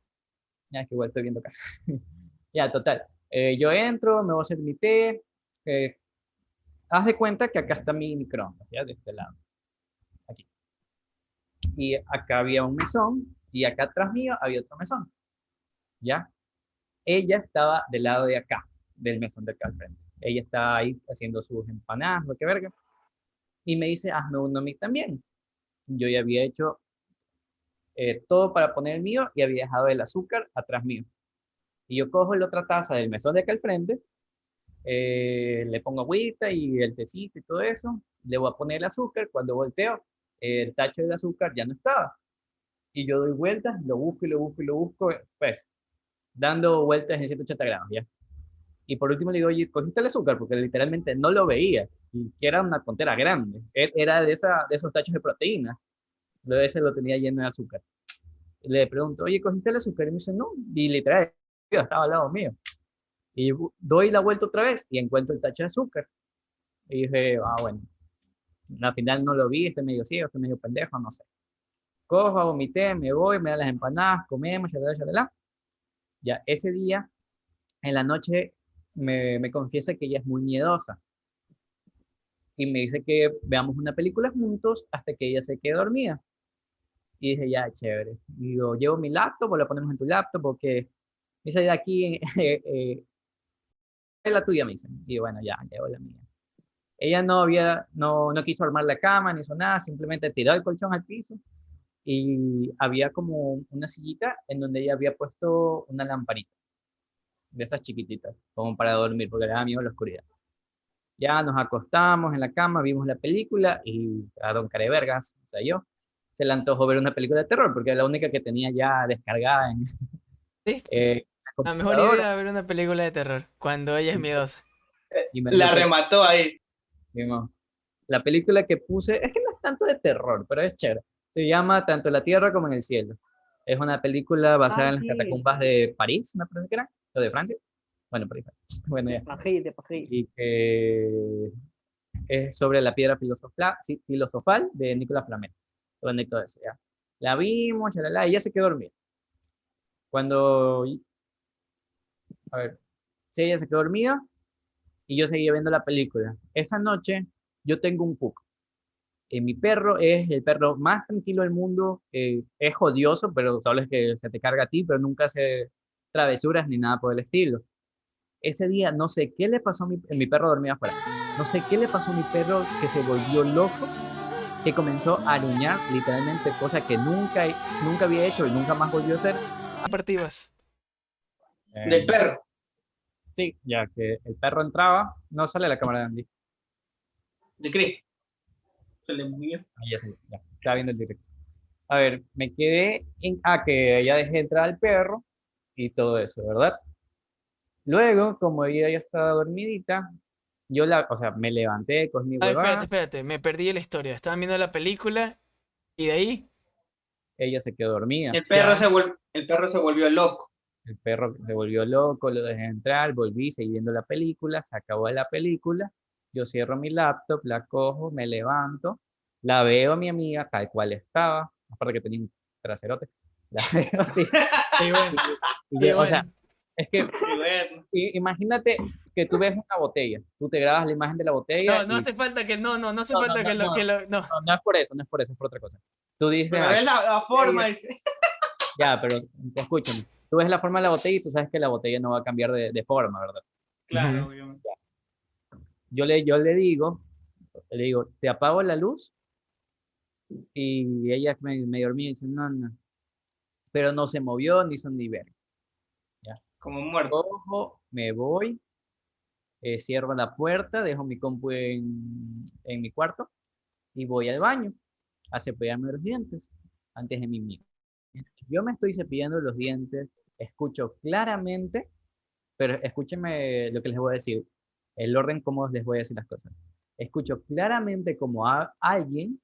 Ya, que igual estoy viendo acá. ya, total. Eh, yo entro, me voy a hacer mi té. eh, haz de cuenta que acá está mi microondas, ya, de este lado. Aquí. Y acá había un mesón y acá atrás mío había otro mesón. ¿Ya? Ella estaba del lado de acá, del mesón de acá. Ella estaba ahí haciendo sus empanadas, lo que verga. Y me dice, hazme uno a mí también. Yo ya había hecho eh, todo para poner el mío y había dejado el azúcar atrás mío. Y yo cojo la otra taza del mesón de acá al frente, eh, le pongo agüita y el tecito y todo eso, le voy a poner el azúcar, cuando volteo, el tacho de azúcar ya no estaba. Y yo doy vueltas, lo busco y lo busco y lo busco, pues, dando vueltas en 180 grados, ¿ya? Y por último le digo, oye, ¿cogiste el azúcar? Porque literalmente no lo veía, y que era una tontera grande, era de, esa, de esos tachos de proteína, de ese lo tenía lleno de azúcar. Y le pregunto, oye, ¿cogiste el azúcar? Y me dice, no, y literal, estaba al lado mío. Y bu- doy la vuelta otra vez y encuentro el tacho de azúcar. Y dije, ah, bueno, al final no lo vi, estoy medio ciego, estoy medio pendejo, no sé. Cojo, hago mi té, me voy, me dan las empanadas, comemos, shalala, shalala. Ya, ese día, en la noche, me, confiesa que ella es muy miedosa. y me dice que veamos una película juntos hasta que ella se quede dormida. Y dije, ya, chévere. Y digo, llevo mi laptop o la ponemos en tu laptop porque me dice de aquí, eh, eh, es la tuya, me dice. Y bueno, ya, llevo la mía. Ella no había, no, no quiso armar la cama ni hizo nada, simplemente tiró el colchón al piso y había como una sillita en donde ella había puesto una lamparita de esas chiquititas, como para dormir, porque le daba miedo la oscuridad. Ya nos acostamos en la cama, vimos la película y a Don Carevergas, o sea, yo, se le antojó ver una película de terror, porque era la única que tenía ya descargada en... Sí, eh, la mejor idea ver una película de terror, cuando ella es miedosa. y me- La remató ahí. Vimos. La película que puse, es que no es tanto de terror, pero es chévere. Se llama Tanto en la Tierra como en el Cielo. Es una película basada Ah, en las sí. catacumbas de París, me parece que era, o de Francia. Bueno, París. Bueno, ya. Pajite, pajite. Y que es sobre la piedra filosofal, de Nicolás Flamel. Donde todo eso, ya. La vimos, la y ella se quedó dormida. Cuando, a ver, sí, ella se quedó dormida y yo seguía viendo la película. Esa noche yo tengo un PUC. Eh, mi perro es el perro más tranquilo del mundo. eh, es odioso, pero sabes que se te carga a ti, pero nunca hace travesuras ni nada por el estilo. Ese día no sé qué le pasó a mi, mi perro dormía afuera. No sé qué le pasó a mi perro que se volvió loco, que comenzó a aruñar literalmente, cosa que nunca, nunca había hecho y nunca más volvió a hacer. Compartivas. Del perro. Sí, ya que el perro entraba, no sale la cámara de Andy. ¿Te crees? Se le murió. Ya ya, estaba viendo el directo. A ver, me quedé en. Ah, que ya dejé entrar al perro y todo eso, ¿verdad? Luego, como ella ya estaba dormidita, yo la. O sea, me levanté, cogí mi A ver, espérate, huevada, espérate, me perdí la historia. Estaban viendo la película y de ahí. ella se quedó dormida. El perro, Ya, se vol- el perro se volvió loco. El perro se volvió loco, lo dejé entrar, volví, seguí viendo la película, se acabó la película, yo cierro mi laptop, la cojo, me levanto, la veo a mi amiga tal cual estaba, aparte que tenía un traserote, la veo así, bueno, y o sea, bueno. es que bueno, imagínate que tú ves una botella, tú te grabas la imagen de la botella, No, no y- hace falta que no, no, no hace No, no, falta que no, lo, no. que lo, no. no, no es por eso, no es por eso, es por otra cosa. Tú dices, pero "Ah, es la, la forma. dice. ya, pero escúchame, tú ves la forma de la botella y tú sabes que la botella no va a cambiar de, de forma, ¿verdad? Claro, obviamente. Yo le, yo le digo, le digo, te apago la luz y ella me, me dormía y dice, no, no, pero no se movió ni son ni ver. Como muerto. Me voy, eh, cierro la puerta, dejo mi compu en, en mi cuarto y voy al baño a cepillarme los dientes antes de mi mí. Yo me estoy cepillando los dientes, escucho claramente, pero escúchenme lo que les voy a decir, el orden como les voy a decir las cosas. Escucho claramente como a- alguien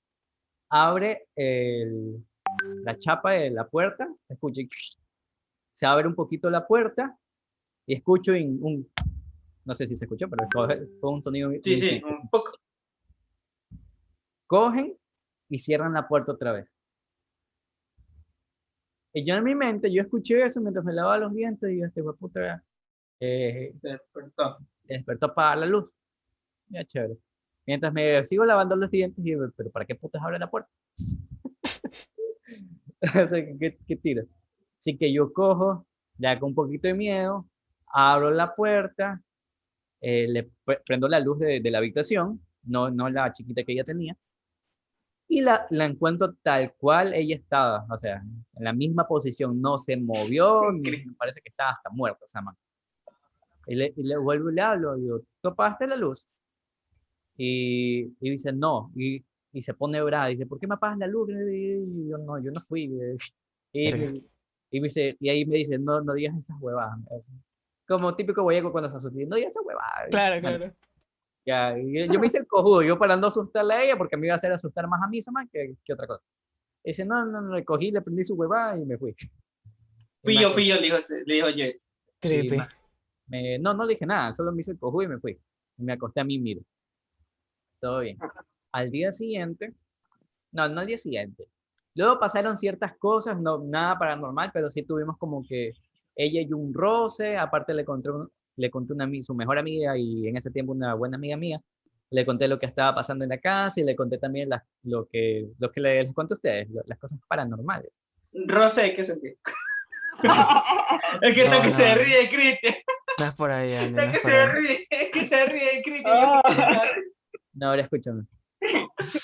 abre el- la chapa de la puerta, escucho, y se abre un poquito la puerta y escucho un, no sé si se escuchó, pero fue un sonido. Sí, sí, un poco. Cogen y cierran la puerta otra vez. Y yo en mi mente, yo escuché eso mientras me lavaba los dientes y yo, este puta, eh, Se despertó. Despertó a apagar la luz. Ya, chévere. Mientras me sigo lavando los dientes, y pero ¿para qué putas abre la puerta? o sea, ¿qué, qué tiro? Así que yo cojo, ya con un poquito de miedo, abro la puerta, eh, le pre- prendo la luz de, de la habitación, no, no la chiquita que ella tenía, y la, la encuentro tal cual ella estaba, o sea, en la misma posición, no se movió, ni me parece que estaba hasta muerta esa man. Y le, y le vuelvo y le hablo, digo, ¿tú apagaste la luz? Y, y dice, no, y, y se pone brava, dice, ¿por qué me apagas la luz? Y yo, no, yo no fui. eh". Y, me- y, me dice, y ahí me dice, no, no digas esas huevadas. Como típico guayaco cuando se asusta, no digas esas huevadas. Claro, claro. ya, y yo, yo me hice el cojudo, yo para no asustarla a ella, porque me iba a hacer asustar más a mí man que, que otra cosa. Y dice, no, no, no, le cogí, le prendí su huevada y me fui. Fui yo, fui yo, le dijo, le dijo Jet. Creepy. Me- no, no le dije nada, solo me hice el cojudo y me fui. Me acosté a mí miro. Todo bien. Al día siguiente, no, no al día siguiente. Luego pasaron ciertas cosas, no, nada paranormal, pero sí tuvimos como que ella y un roce, aparte le conté, un- le conté una, su mejor amiga y en ese tiempo una buena amiga mía, le conté lo que estaba pasando en la casa y le conté también las- lo que, lo que les, les conté a ustedes, lo- las cosas paranormales. Rosé, ¿qué sentido? Es que está No, que se ríe, Cristian. No es por ahí, Andy, no Está que es por se ahí. ríe, es que se ríe, Cristian. No, ahora escúchame.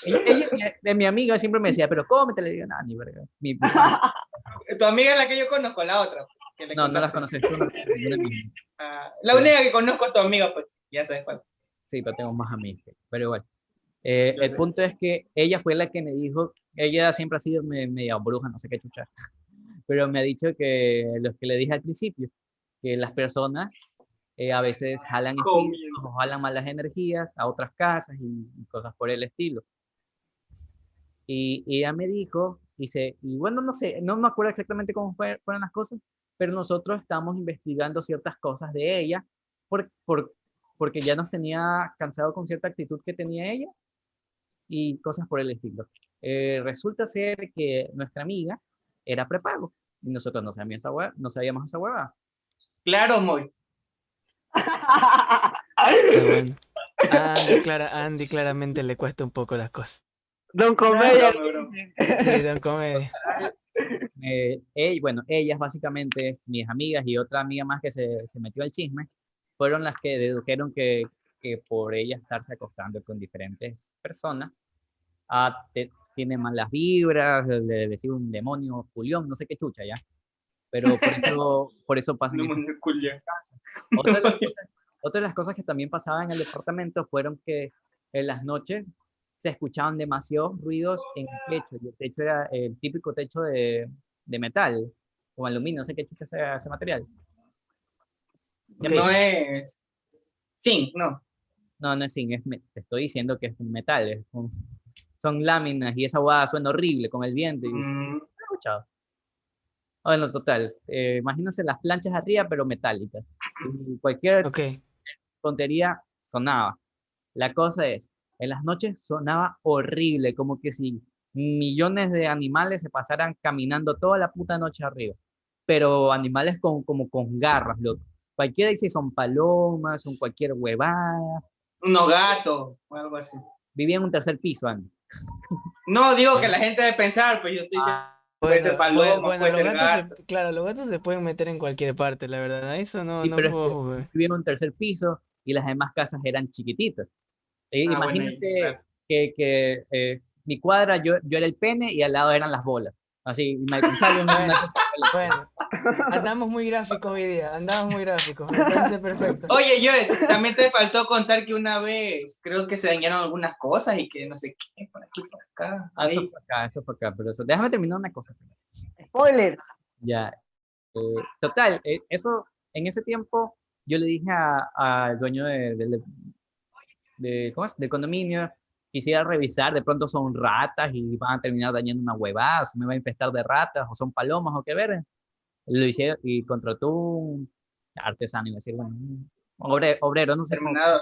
Ella, ella- de mi amiga siempre me decía, pero cómete, le digo, no, ni verga. Mi- Tu amiga es la que yo conozco, la otra. que no, no las conoces tú, no. Ah, la única que conozco es tu amiga, pues. Ya sabes cuál. Sí, pero tengo más amigos. Pero igual. Eh, el sé. punto es que ella fue la que me dijo, ella siempre ha sido me- media bruja, no sé qué chucha, pero me ha dicho que lo que le dije al principio, que las personas eh, a veces jalan espíritus o jalan malas energías a otras casas y, y cosas por el estilo. Y, y ella me dijo, y, se, y bueno, no sé, no me acuerdo exactamente cómo fue- fueron las cosas, pero nosotros estamos investigando ciertas cosas de ella por, por, porque ya nos tenía cansado con cierta actitud que tenía ella y cosas por el estilo. Eh, resulta ser que nuestra amiga era prepago y nosotros no sabíamos esa hue- no sabíamos esa hueva. Claro, Moy. Bueno. Andy, clara- Andy claramente le cuesta un poco las cosas. Don Comedia. Sí, don comedia. Eh, ell- bueno, ellas básicamente, mis amigas y otra amiga más que se, se metió al chisme, fueron las que dedujeron que, que por ella estarse acostando con diferentes personas, ah, te- tiene malas vibras, le le decía un demonio, Julián, no sé qué chucha ya. Pero por eso, por eso pasan No. Otra de, las cosas, otra de las cosas que también pasaban en el departamento fueron que en las noches se escuchaban demasiados ruidos en el techo. Y el techo era el típico techo de, de metal o aluminio, no sé qué chucha sea ese material. No es. Sí, no. No, no es zinc, es te estoy diciendo que es un metal. es un- son láminas y esa guada suena horrible con el viento. Y, Mm. Bueno, total. eh, imagínense las planchas arriba, pero metálicas. Y cualquier Ok. tontería sonaba. La cosa es, en las noches sonaba horrible, como que si millones de animales se pasaran caminando toda la puta noche arriba. Pero animales con, como con garras, loco. Cualquiera dice son palomas, son cualquier huevada. unos gatos o algo así. Vivía en un tercer piso, Andy. No, digo que la gente debe pensar, pues yo estoy diciendo. Puede ser paloma, puede los ser gatos se- gato. claro, los gatos se pueden meter en cualquier parte, la verdad. Eso no, Sí, no pero es puedo que-. Vivía en un tercer piso y las demás casas eran chiquititas. Eh, Ah, bueno, imagínate claro. que, que, eh, mi cuadra, yo, yo era el pene y al lado eran las bolas. Así, y Jackson, una- Bueno, andamos muy gráficos hoy día, andamos muy gráficos, me parece perfecto. Oye, yo también te faltó contar que una vez creo que se dañaron algunas cosas y que no sé qué, por aquí, por acá. Ah, eso fue acá, eso fue acá, pero eso, déjame terminar una cosa. Spoilers. Ya. eh, total, eh, eso, en ese tiempo, yo le dije a- al dueño de, del- de- ¿cómo es? del condominio, quisiera revisar, de pronto son ratas y van a terminar dañando una huevada, me va a infestar de ratas, o son palomas, o qué ver. Lo hice y contrató un artesano, y decir, bueno, un obre- obrero, no sé Terminado.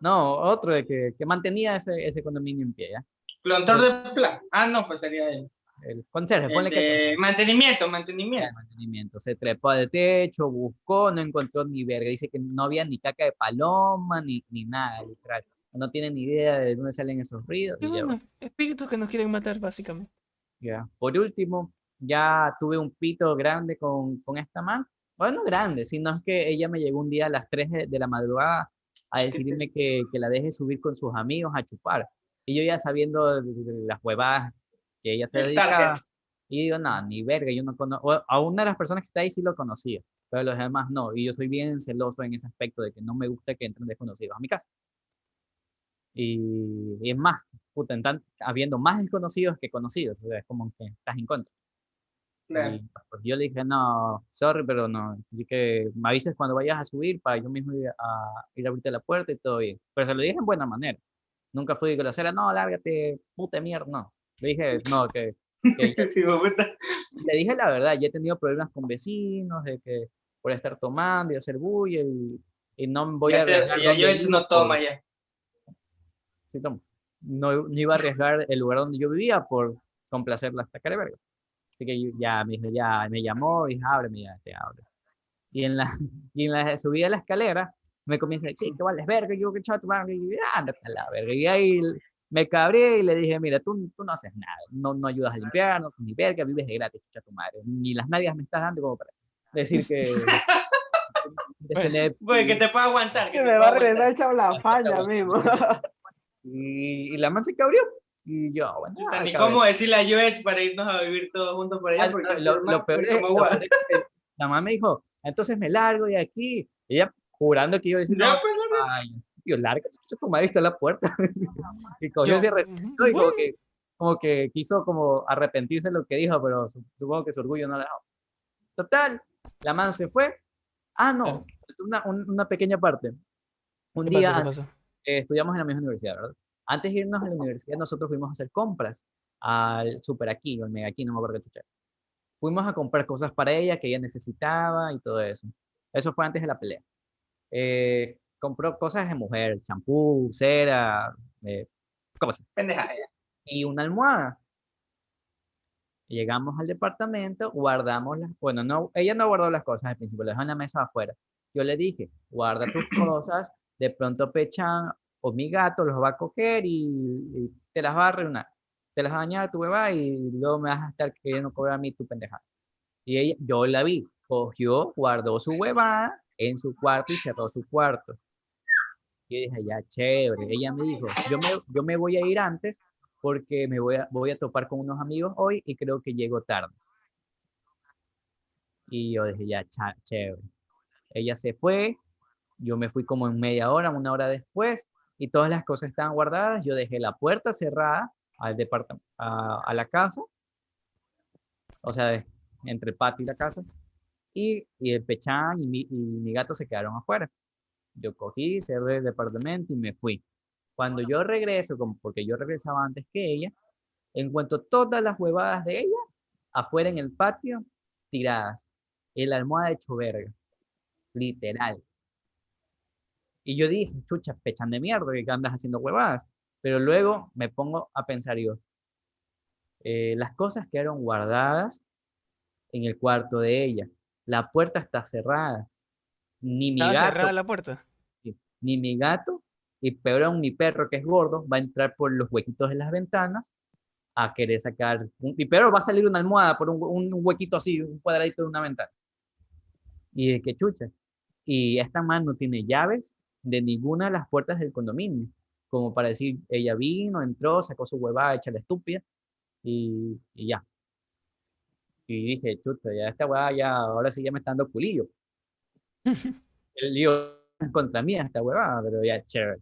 No, otro de que, que mantenía ese, ese condominio en pie, ¿ya? Plantor de plan. Ah, no, pues sería el, El conserje, el ponle que... de mantenimiento, de mantenimiento. mantenimiento. Se trepó al techo, buscó, no encontró ni verga. Dice que no había ni caca de paloma, ni, ni nada, literal. No tiene ni idea de dónde salen esos ruidos. Y ya, bueno, espíritus que nos quieren matar, básicamente. ya. Por último, ya tuve un pito grande con, con esta man. Bueno, no grande, sino es que ella me llegó un día a las 3 de, de la madrugada a decirme que, que la deje subir con sus amigos a chupar. Y yo ya sabiendo las huevadas que ella se dedicaba, y digo, no, ni verga, yo no conozco, a una de las personas que está ahí sí lo conocía, pero los demás no, y yo soy bien celoso en ese aspecto de que no me gusta que entren desconocidos a mi casa. Y, y es más, puta, en tan- habiendo más desconocidos que conocidos, o sea, es como que estás en contra. Claro. Y, pues, yo le dije, no, sorry, pero no. Así que me avises cuando vayas a subir para yo mismo ir a, ir a abrirte la puerta y todo bien. Pero se lo dije en buena manera. Nunca fui grosera, no, lárgate, puta mierda, no. Le dije, no, que, que Sí, gusta. le dije la verdad, ya he tenido problemas con vecinos, de que por estar tomando y hacer bulla y, y no voy Ya a arriesgar ya yo vivo no por- toma ya. Sí tomo. No, no iba a arriesgar el lugar donde yo vivía por complacer la estaca de verga. Así que ya me, ya me llamó y dije, ábreme, ya te abro. Y en la, y en la subida de la escalera, me comienza a decir, que vales verga, yo que chato, y ándate a la verga. Y ahí me cabré y le dije, mira, tú, tú no haces nada, no, no ayudas a limpiar, no haces ni verga, vives de gratis, chucha tu madre. Ni las nadias me estás dando como para decir que... Pues que te pueda aguantar. Que te me va a regresar echado la falla mismo. Y, y la man se cabrió. Y yo, bueno, ah, Ni cabrón. cómo decirle a Joech para irnos a vivir todos juntos por allá. Ah, porque lo, lo peor es, como lo peor es que la mamá me dijo, entonces me largo de aquí. Ella jurando que yo decía, Ya, no, pues, no, ay, tío, larga, tu madre está en la puerta. y cogió ese recibo y como que, como que quiso como arrepentirse de lo que dijo, pero su- supongo que su orgullo no la dejó. Total, la man se fue. Ah, no, una, un- una pequeña parte. Un ¿Qué día pasó? Eh, estudiamos en la misma universidad, ¿verdad? Antes de irnos a la universidad, nosotros fuimos a hacer compras al Super Aquí, o al Mega Aquí, no me acuerdo qué chucha. Fuimos a comprar cosas para ella que ella necesitaba y todo eso. Eso fue antes de la pelea. Eh, compró cosas de mujer, champú, cera, eh, cosas. Pendeja. Y una almohada. Llegamos al departamento, guardamos las, bueno, no, ella no guardó las cosas al principio, las dejó en la mesa afuera. Yo le dije, guarda tus cosas, de pronto Pechan o mi gato los va a coger y, y te las va a reunir. Te las va a dañar tu bebé y luego me vas a estar queriendo cobrar a mí tu pendejada. Y ella, yo la vi, cogió, guardó su huevada en su cuarto y cerró su cuarto. Y dije, ya, chévere. Ella me dijo, yo me, yo me voy a ir antes porque me voy a, voy a topar con unos amigos hoy y creo que llego tarde. Y yo dije, ya, chévere. Ella se fue, yo me fui como en media hora, una hora después, y todas las cosas estaban guardadas. Yo dejé la puerta cerrada al departamento, a, la casa, o sea, de- entre el patio y la casa, y, y el pechán y mi, y mi gato se quedaron afuera. Yo cogí, cerré el departamento y me fui. Cuando yo regreso, como porque yo regresaba antes que ella, encuentro todas las huevadas de ella afuera en el patio, tiradas. En la almohada hecho verga. Literal. Y yo dije, chucha, pechan de mierda, que andas haciendo huevadas. Pero luego me pongo a pensar, digo, eh, las cosas quedaron guardadas en el cuarto de ella. La puerta está cerrada. Ni mi gato, cerrada la puerta. Ni mi gato, y peor aún mi perro que es gordo, va a entrar por los huequitos de las ventanas a querer sacar. un- y peor va a salir una almohada por un, un huequito así, un cuadradito de una ventana. Y de qué chucha. Y esta man no tiene llaves de ninguna de las puertas del condominio. Como para decir, ella vino, entró, sacó su huevada, hecha la estúpida, y, y ya. Y dije, chuta, ya esta huevada ya, ahora sí ya me está dando culillo. el lío contra mí esta huevada, pero ya chévere.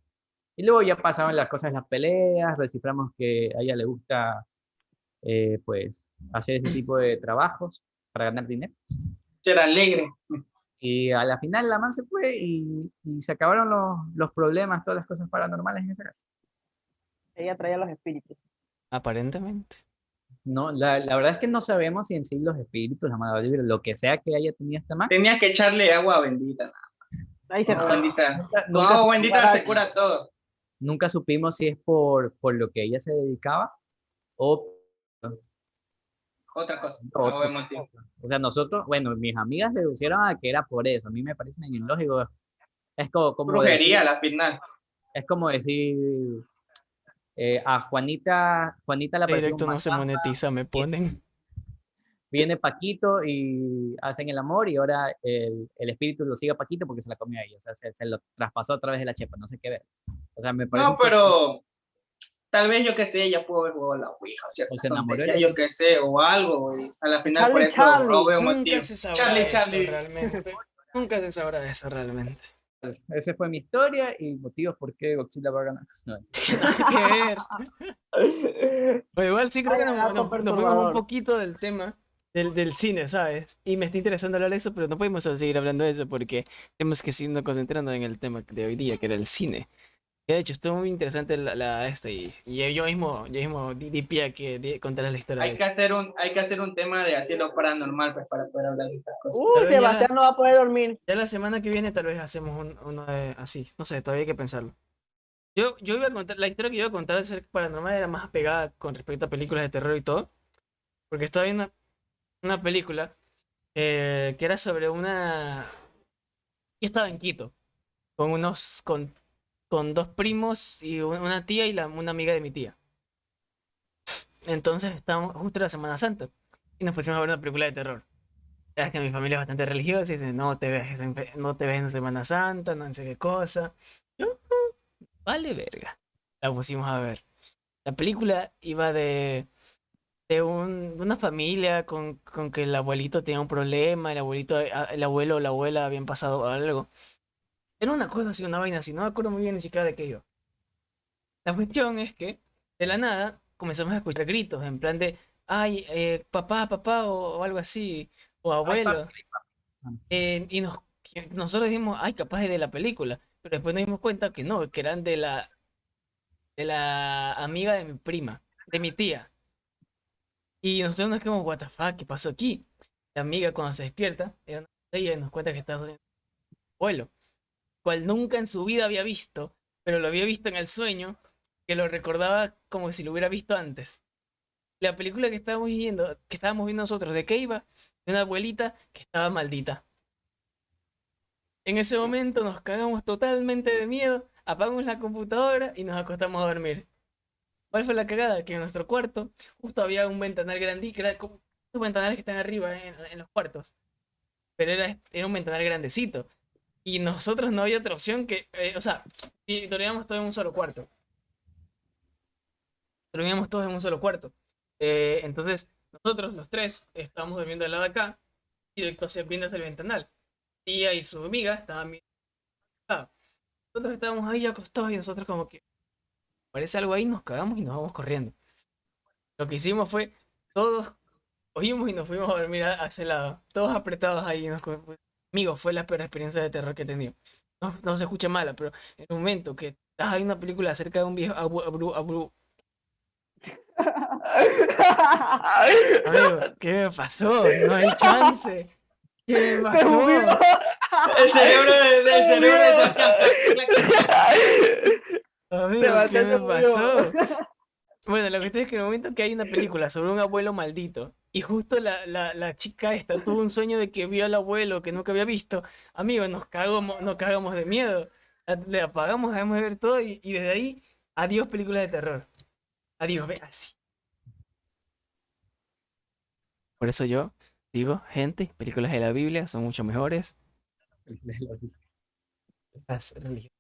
Y luego ya pasaban las cosas, las peleas, desciframos que a ella le gusta, eh, pues, hacer ese tipo de trabajos para ganar dinero. Era alegre. Y a la final la man se fue y, y se acabaron los, los problemas, todas las cosas paranormales en esa casa. Ella traía los espíritus. Aparentemente. No, la, la verdad es que no sabemos si en sí los espíritus, la mala vibra, lo que sea que haya tenido esta man, Tenías que echarle agua bendita. Ahí se Agua bendita. nunca, nunca supi- bendita se cura todo. nunca supimos si es por, por lo que ella se dedicaba o Otra cosa. Otra No vemos tiempo. O sea, nosotros, bueno, mis amigas deducieron a que era por eso. A mí me parece medio ilógico. Es como, como Brujería decir, la final. es como decir eh, a Juanita, Juanita la Directo no se monetiza, me ponen. Viene Paquito y hacen el amor y ahora el, el espíritu lo sigue a Paquito porque se la comió a ella. O sea, se, se lo traspasó a través de la chepa, no sé qué ver. O sea, me parece No, pero tal vez yo que sé, ella pudo haber jugado la Ouija, o, ciertas O se enamoró de tonterías, la- yo que sé, o algo, y a la final por eso Charlie, no veo Nunca se sabrá Charlie, eso Charlie. realmente. Nunca se sabrá eso realmente. Esa fue mi historia y motivos por qué Godzilla va a ganar. No, ver. Pero igual sí creo que nos, nos- nos fuimos un poquito del tema del, del cine, ¿sabes? Y me está interesando hablar de eso, pero no podemos seguir hablando de eso porque tenemos que seguirnos concentrando en el tema de hoy día, que era el cine. Que de hecho estuvo muy interesante la, la esta y, y yo mismo, yo mismo di, di pie a que di- contarles la historia. Hay que hacer un, hay que hacer un tema de hacerlo paranormal pues, para poder hablar de estas cosas. Uy, Pero ya- Sebastián no va a poder dormir. Ya la semana que viene tal vez hacemos un- uno de así, no sé, todavía hay que pensarlo. Yo, yo iba a contar, la historia que iba a contar de ser paranormal era más apegada con respecto a películas de terror y todo, porque estaba viendo una, una película eh, que era sobre una... Yo estaba en Quito, con unos, con, con dos primos y una tía y una amiga de mi tía. Entonces estábamos justo la Semana Santa y nos pusimos a ver una película de terror. Ya es que mi familia es bastante religiosa y dice, no te ves en, no te ves en Semana Santa, no sé qué cosa. "Mm, vale verga. La pusimos a ver. La película iba de, de, un- de una familia con, con que el abuelito tenía un problema, el abuelito, el abuelo o la abuela habían pasado algo. Era una cosa así, una vaina así, no me acuerdo muy bien ni siquiera de qué iba. La cuestión es que, de la nada, comenzamos a escuchar gritos, en plan de, ay, eh, papá, papá, o, o algo así, o abuelo. Eh, y nos, nosotros dijimos, ay, capaz es de la película, pero después nos dimos cuenta que no, que eran de la, de la amiga de mi prima, de mi tía. Y nosotros nos quedamos, what the fuck, ¿qué pasó aquí? La amiga cuando se despierta, era una ella y nos cuenta que está soñando abuelo, cual nunca en su vida había visto, pero lo había visto en el sueño, que lo recordaba como si lo hubiera visto antes. La película que estábamos viendo, que estábamos viendo nosotros, ¿de qué iba? De una abuelita que estaba maldita. En ese momento nos cagamos totalmente de miedo, apagamos la computadora y nos acostamos a dormir. ¿Cuál fue la cagada? Que en nuestro cuarto justo había un ventanal grandí, que era como esos ventanales que están arriba en, en los cuartos. Pero era, era un ventanal grandecito. Y nosotros no había otra opción que, eh, o sea, y dormíamos todos en un solo cuarto. Dormíamos todos en un solo cuarto. Eh, entonces, nosotros, los tres, estábamos durmiendo al lado de acá y entonces viendo hacia el ventanal. Tía y su amiga estaban lado. Nosotros estábamos ahí acostados y nosotros como que parece algo ahí, nos cagamos y nos vamos corriendo. Lo que hicimos fue, todos oímos y nos fuimos a dormir a, a ese lado, todos apretados ahí. y Nos, co- fue- la peor experiencia de terror que he tenido. No, no se escucha mala, pero en un momento que estás ahí una película acerca de un viejo abu- abru- abru- Amigo, ¿qué me pasó? No hay chance. ¿Qué me pasó? El cerebro de, del cerebro de. Amigo, ¿qué me pasó? Bueno, lo que estoy es que en el momento que hay una película sobre un abuelo maldito y justo la, la, la chica esta tuvo un sueño de que vio al abuelo que nunca había visto, amigo, nos cagamos, nos cagamos de miedo. Le apagamos, dejamos de ver todo y, y desde ahí, adiós películas de terror. Adiós, ve así. Por eso yo digo, gente, películas de la Biblia son mucho mejores. Las religiones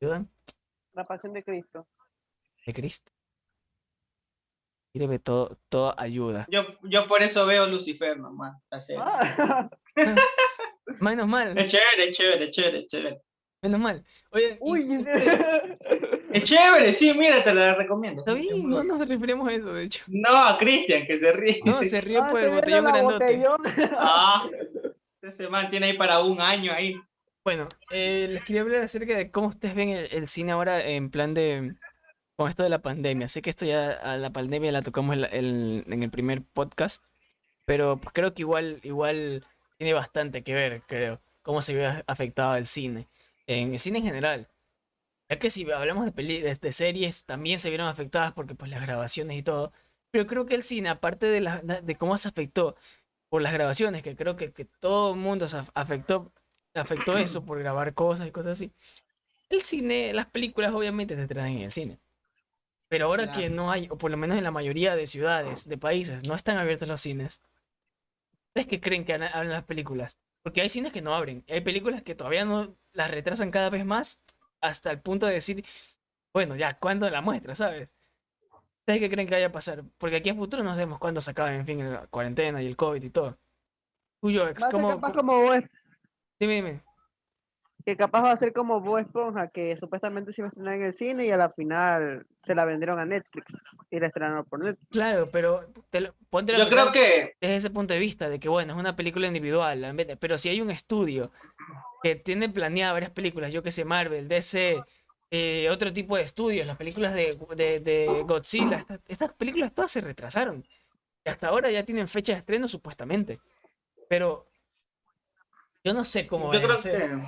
ayudan La pasión de Cristo. de Cristo. Sirve todo, todo ayuda. Yo, yo por eso veo Lucifer nomás. la serie. Ah. Menos mal, Es chévere, es chévere, es chévere, es chévere. menos mal. Oye, Uy, Es chévere, sí, mira, te la recomiendo. está bien, no nos referimos a eso, de hecho. No, a Cristian, que se ríe. No, se ríe Ah, por se el botellón grandote. botellón. Ah, ese man tiene ahí para un año ahí. Bueno, eh, les quería hablar acerca de cómo ustedes ven el, el cine ahora en plan de... con esto de la pandemia. Sé que esto ya a la pandemia la tocamos en, el- en el primer podcast, pero pues creo que igual, igual tiene bastante que ver, creo, cómo se ve afectado el cine, en el cine en general. Ya que si hablamos de, peli- de, de series, también se vieron afectadas porque pues las grabaciones y todo. Pero creo que el cine, aparte de, la, de cómo se afectó por las grabaciones, que creo que, que todo el mundo se af- afectó, afectó eso por grabar cosas y cosas así. El cine, las películas obviamente se estrenan en el cine. Pero ahora que Claro. no hay, o por lo menos en la mayoría de ciudades, de países, no están abiertos los cines. ¿Ustedes qué creen que abren las películas? Porque hay cines que no abren. Hay películas que todavía no las retrasan cada vez más hasta el punto de decir, bueno, ya, ¿cuándo la muestra, sabes? ¿Ustedes qué creen que vaya a pasar? Porque aquí a futuro no sabemos cuándo se acabe, en fin, la cuarentena y el COVID y todo. Tuyo, ex, ¿cómo? capaz como Dime, dime. Que capaz va a ser como Bob Esponja, que supuestamente se iba a estrenar en el cine y a la final se la vendieron a Netflix y la estrenaron por Netflix. Claro, pero te lo- ponte Yo creo que desde ese punto de vista, de que bueno, es una película individual, pero si hay un estudio que tiene planeadas varias películas, yo que sé, Marvel, DC, eh, otro tipo de estudios, las películas de, de- de Godzilla, estas, estas películas todas se retrasaron. Y hasta ahora ya tienen fecha de estreno supuestamente. Pero yo no sé cómo yo creo que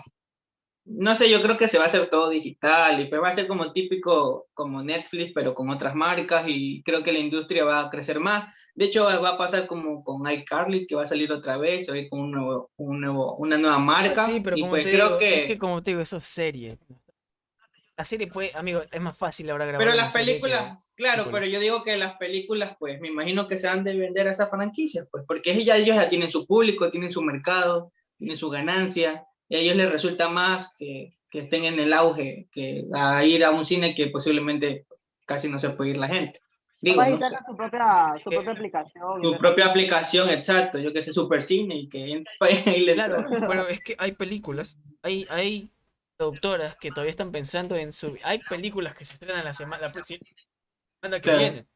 no sé, yo creo que se va a hacer todo digital y pues va a ser como típico, como Netflix, pero con otras marcas y creo que la industria va a crecer más. De hecho, va a pasar como con iCarly, que va a salir otra vez, va con un nuevo, un nuevo, una nueva marca. Sí, pero y como pues te creo digo, que... es que como te digo, eso es serie. La serie puede, amigo, es más fácil ahora grabar Pero las que películas, claro, película. pero yo digo que las películas, pues me imagino que se han de vender a esas franquicias, pues porque ya, ellos ya tienen su público, tienen su mercado, tienen su ganancia, y a ellos les resulta más que, que estén en el auge que a ir a un cine que posiblemente casi no se puede ir la gente. Digo, no sé, su propia, su Eh, propia aplicación. y su propia aplicación, exacto, yo que sé, Super Cine y que y les- Claro, pero es que hay películas, hay, hay productoras que todavía están pensando en su... Hay películas que se estrenan la semana, la próxima semana que Claro. viene.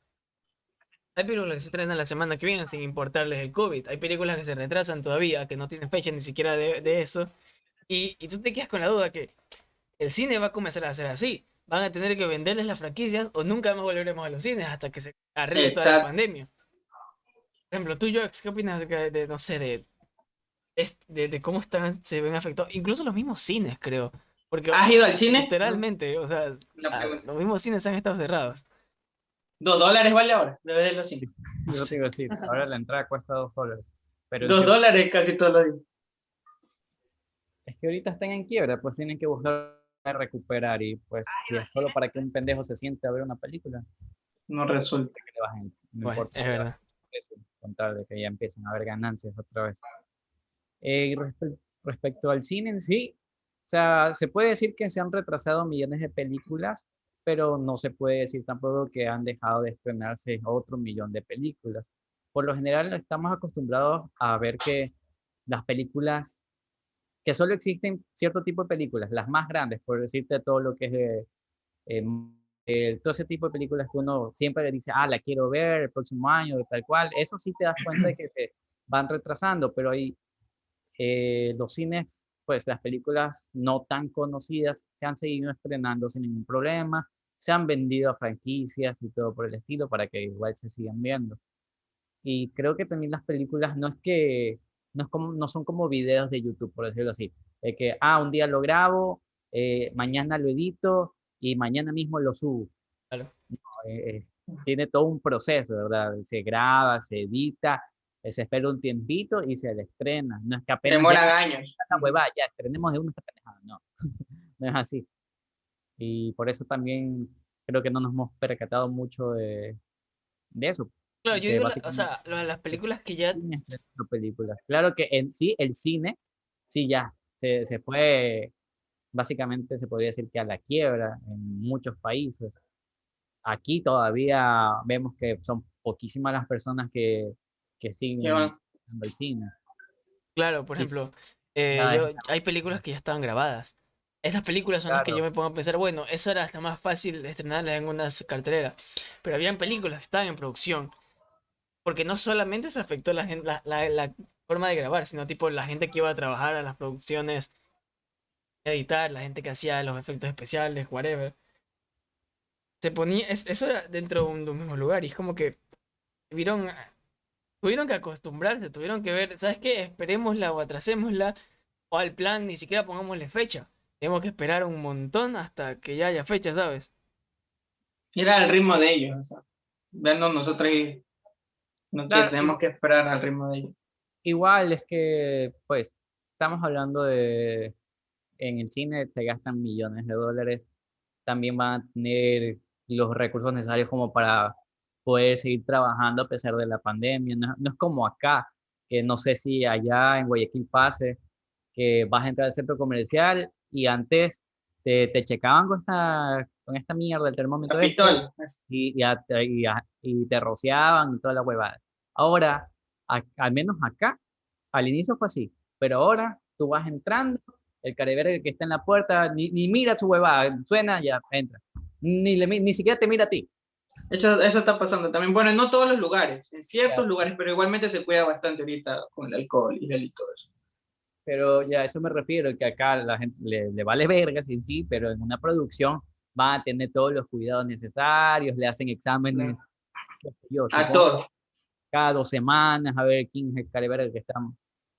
Hay películas que se estrenan la semana que viene sin importarles el COVID. Hay películas que se retrasan todavía, que no tienen fecha ni siquiera de, de eso. Y, y tú te quedas con la duda que el cine va a comenzar a ser así. Van a tener que venderles las franquicias o nunca más volveremos a los cines hasta que se arregle toda la pandemia. Por ejemplo, tú, Jox, ¿qué opinas acerca de, de, no sé, de, de, de cómo están, se ven afectados? Incluso los mismos cines, creo. Porque ¿Has ido al cine? literalmente, o sea, ah, los mismos cines han estado cerrados. Dos dólares vale ahora, debe de los cines. Yo te a decir, ahora la entrada cuesta dos dólares. Pero Dos dólares casi todos los días. Que ahorita están en quiebra, pues tienen que buscar recuperar y pues si es solo para que un pendejo se siente a ver una película, No resulta. que le bajen. No Bueno, importa es verdad. precio, con tal de que ya empiecen a haber ganancias otra vez. Eh, y respe- respecto al cine en sí, o sea, se puede decir que se han retrasado millones de películas, pero no se puede decir tampoco que han dejado de estrenarse otro millón de películas. Por lo general estamos acostumbrados a ver que las películas, que solo existen cierto tipo de películas, las más grandes, por decirte todo lo que es eh, eh, todo ese tipo de películas que uno siempre le dice, ah, la quiero ver el próximo año, tal cual, eso sí te das cuenta de que se van retrasando, pero hay eh, los cines, pues las películas no tan conocidas se han seguido estrenando sin ningún problema, se han vendido a franquicias y todo por el estilo para que igual se sigan viendo. Y creo que también las películas no es que, no, es como, no son como videos de YouTube, por decirlo así, de que, ah, un día lo grabo, eh, mañana lo edito y mañana mismo lo subo. Claro. No, eh, eh, tiene todo un proceso, ¿verdad? Se graba, se edita, eh, se espera un tiempito y se le estrena. No es que apenas Demora ya años. la huevada, ya estrenemos de pendejada. No, no es así. Y por eso también creo que no nos hemos percatado mucho de, de eso. Claro, yo digo, la- o sea, lo de las películas que ya... películas. Claro que en sí, el cine, sí ya, se, se fue, básicamente se podría decir que a la quiebra en muchos países. Aquí todavía vemos que son poquísimas las personas que, que siguen al cine. Claro, por Sí. ejemplo, eh, yo- hay películas que ya estaban grabadas. Esas películas son las que yo me pongo a pensar, bueno, eso era hasta más fácil estrenarlas en una cartelera. Pero habían películas que estaban en producción. Porque no solamente se afectó la, la, la- la forma de grabar, sino tipo la gente que iba a trabajar a las producciones, editar, la gente que hacía los efectos especiales, whatever. Se ponía, es- eso era dentro de un, de un mismo lugar y es como que tuvieron, tuvieron que acostumbrarse, tuvieron que ver, ¿sabes qué? Esperémosla o atrasémosla o al plan ni siquiera pongámosle fecha. Tenemos que esperar un montón hasta que ya haya fecha, ¿sabes? Era el ritmo de ellos. O sea, nosotros no Claro, tenemos que esperar al ritmo de ellos. Igual es que, pues, estamos hablando de, en el cine se gastan millones de dólares, también van a tener los recursos necesarios como para poder seguir trabajando a pesar de la pandemia. No, no es como acá, que no sé si allá en Guayaquil pase, que vas a entrar al centro comercial y antes te, te checaban con esta, con esta mierda del termómetro este, Capitol. y, y, a- y a- y te rociaban y toda la huevada. Ahora, a- al menos acá, al inicio fue así, pero ahora tú vas entrando, el careverga que está en la puerta, ni, ni mira su huevada, suena, ya entra. Ni, le ni siquiera te mira a ti. Eso, eso está pasando también. Bueno, no todos los lugares, en ciertos Claro. lugares, pero igualmente se cuida bastante ahorita con el alcohol y el y todo eso. Pero ya a eso me refiero, que acá la gente le, le vale verga, sí, sí, pero en una producción van a tener todos los cuidados necesarios, le hacen exámenes, A todos. cada dos semanas, a ver quién es el careverga que está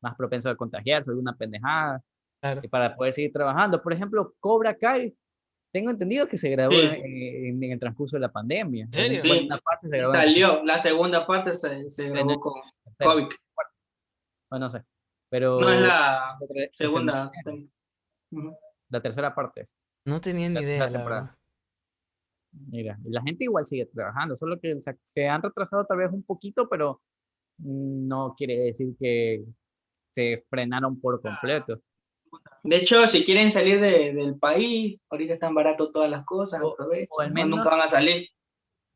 más propenso a contagiarse, alguna pendejada. Claro. y para poder seguir trabajando. Por ejemplo, Cobra Kai, tengo entendido que se grabó Sí. en, en el transcurso de la pandemia. ¿En serio? Bueno, Sí. parte se grabó Salió, la segunda parte se, se grabó con tercera, COVID. o no sé, pero No es la segunda. La tercera parte es. No tenía ni La idea, la temporada. verdad. Mira, la gente igual sigue trabajando, solo que se, se han retrasado tal vez un poquito, pero no quiere decir que se frenaron por completo. De hecho, si quieren salir de- del país, ahorita están baratos todas las cosas, O- o al no, menos- nunca van a salir.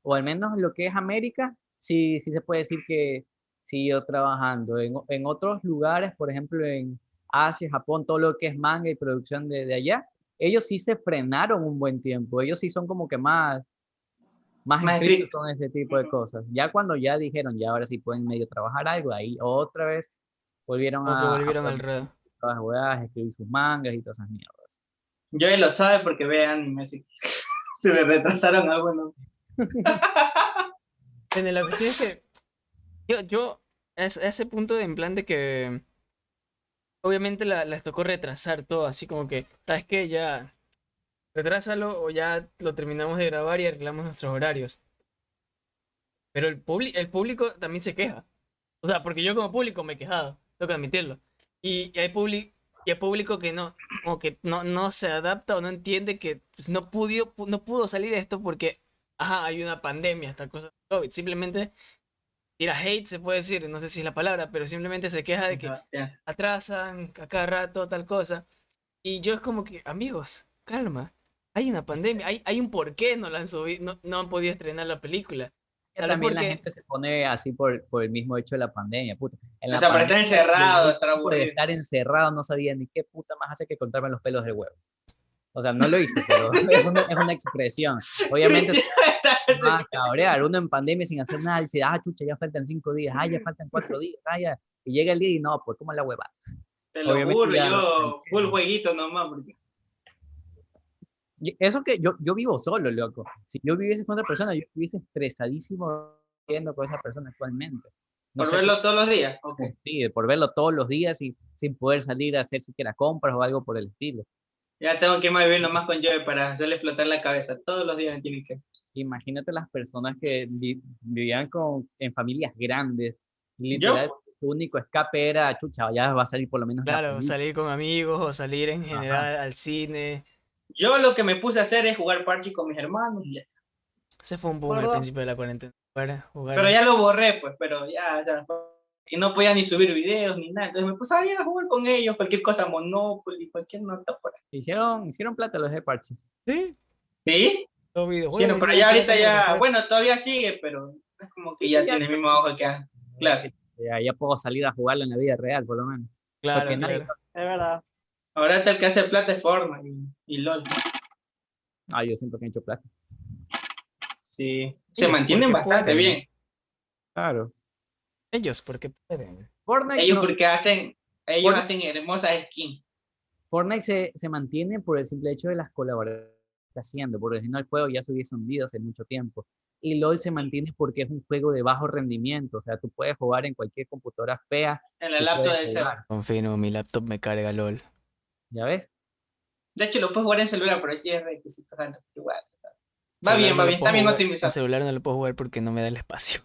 o al menos lo que es América, sí, sí se puede decir que siguió trabajando. En otros lugares, por ejemplo en Asia, Japón, todo lo que es manga y producción de, de allá, ellos sí se frenaron un buen tiempo. Ellos sí son como que más, más, Más estrictos con ese tipo de cosas. Ya cuando ya dijeron, ya ahora sí pueden medio trabajar algo, ahí otra vez volvieron a, volvieron al ruedo. todas las huevadas, escribir sus mangas y todas esas mierdas. Yo él lo sabe porque ve anime, así se me retrasaron algo, ¿no? Es que yo, yo a ese punto de en plan de que obviamente la- les tocó retrasar todo, así como que, ¿sabes qué? Ya retrásalo o ya lo terminamos de grabar y arreglamos nuestros horarios. Pero el, el público también se queja. O sea, porque yo como público me he quejado, tengo que admitirlo. Y, y hay, y hay público que no, como que no, no se adapta o no entiende que pues, no, pudo, no pudo salir esto porque ajá, hay una pandemia, esta cosa COVID. Simplemente tira hate, se puede decir, no sé si es la palabra, pero simplemente se queja de que Ya. atrasan a cada rato, tal cosa. Y yo es como que, amigos, calma. Hay una pandemia, hay, hay un por qué no la han subido, no, no han podido estrenar la película. Tal también la porque- gente se pone así por, por el mismo hecho de la pandemia, puta. En O la sea, para estar pandemia, encerrado, estar por estar encerrado no sabía ni qué puta más hace que contarme los pelos del huevo. O sea, no lo hice, pero es una, es una expresión. Obviamente a cabrear. Uno en pandemia sin hacer nada dice, ah, chucha, ya faltan cinco días, ah, ya faltan cuatro días, ah, ya. Y llega el día y no, pues, ¿cómo la hueva? Te lo Obviamente juro, ya- yo full jueguito nomás. Porque... Eso que yo, yo vivo solo, loco. Si yo viviese con otra persona, yo estuviese estresadísimo viviendo con esa persona actualmente. No por sé verlo todos los días. ok. Sí, por verlo todos los días y sin poder salir a hacer siquiera compras o algo por el estilo. Ya tengo que irme a vivir nomás con Joey para hacerle explotar la cabeza. Todos los días me tienen que. Imagínate las personas que vi- vivían con, en familias grandes. Literal, su único escape era, chucha, ya va a salir por lo menos la Claro, película". salir con amigos o salir en general al cine. Yo lo que me puse a hacer es jugar parche con mis hermanos. y ya. Ese fue un boom al principio de la cuarentena. Jugar, jugar. Pero ya lo borré, pues, pero ya, ya. Y no podía ni subir videos ni nada. Entonces me puse a ir a jugar con ellos, cualquier cosa, Monopoly, cualquier nota por ahí. Hicieron, hicieron plata los de parches. Sí, ¿Sí? los videojuegos. Bueno, pero ya ahorita ya, bueno, todavía sigue, pero es como que ya Ya- tiene el mismo ojo que antes. Claro. Ya, ya puedo salir a jugarlo en la vida real, por lo menos. Claro, Porque nadie- claro. Es verdad. Ahora está el que hace plata es Forma y, y LOL. Ah, yo siento que he hecho plata. Sí, Sí, se mantienen bastante bien. Claro. Ellos, porque pueden. Fortnite, Ellos no porque hacen, ellos Bueno. hacen hermosas skins. Fortnite se, se mantiene por el simple hecho de las colaboraciones que está haciendo, porque si no el juego ya se hubiese hundido hace mucho tiempo. Y LOL se mantiene porque es un juego de bajo rendimiento, o sea, tú puedes jugar en cualquier computadora fea, En la laptop Seba. jugar, Confirmo, mi laptop me carga LOL. ¿ya ves? De hecho, lo puedes jugar en celular, pero sí es requisito igual. Va Celular bien, va bien, está bien optimizado. En celular no lo puedo jugar porque no me da el espacio.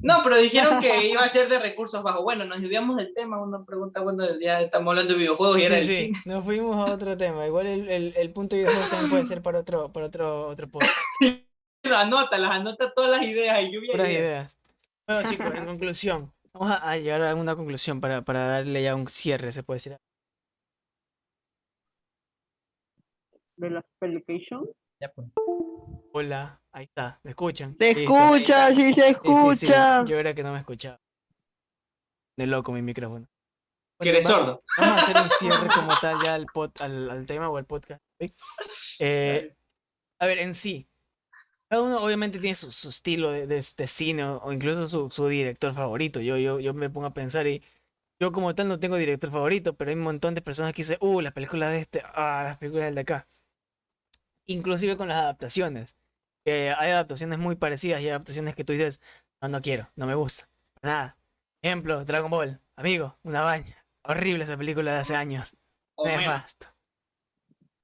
No, pero dijeron que iba a ser de recursos bajos. Bueno, nos desviamos del tema, una pregunta, bueno, ya estamos hablando de videojuegos y era Sí, el sí, cine. nos fuimos a otro tema. Igual el, el, el punto de videojuegos también puede ser para otro, para otro, otro podcast. Anota, las anota todas las ideas y lluvia de Puras ideas. ideas. Bueno, chicos, en conclusión. Vamos a, a llegar a una conclusión para, para darle ya un cierre, se puede decir. De la Pelication. Ya, pues. Hola, ahí está, ¿me escuchan? Se escucha, sí se Sí, sí, sí, escucha. Yo era que no me escuchaba. De loco mi micrófono. Que Bueno, eres va- sordo. Vamos a hacer un cierre como tal ya al, pod- al, al tema o al podcast. ¿sí? Eh, a ver, en sí, cada uno obviamente tiene su, su estilo de, de, de cine o, o incluso su, su director favorito. Yo, yo, yo me pongo a pensar y yo como tal no tengo director favorito, pero hay un montón de personas que dicen, uh, las películas de este, ah, las películas del de acá. Inclusive con las adaptaciones. Que hay adaptaciones muy parecidas y hay adaptaciones que tú dices, no, no quiero, no me gusta. para Nada. Ejemplo, Dragon Ball. Amigo, una baña. Horrible esa película de hace años. O menos. Nefasto.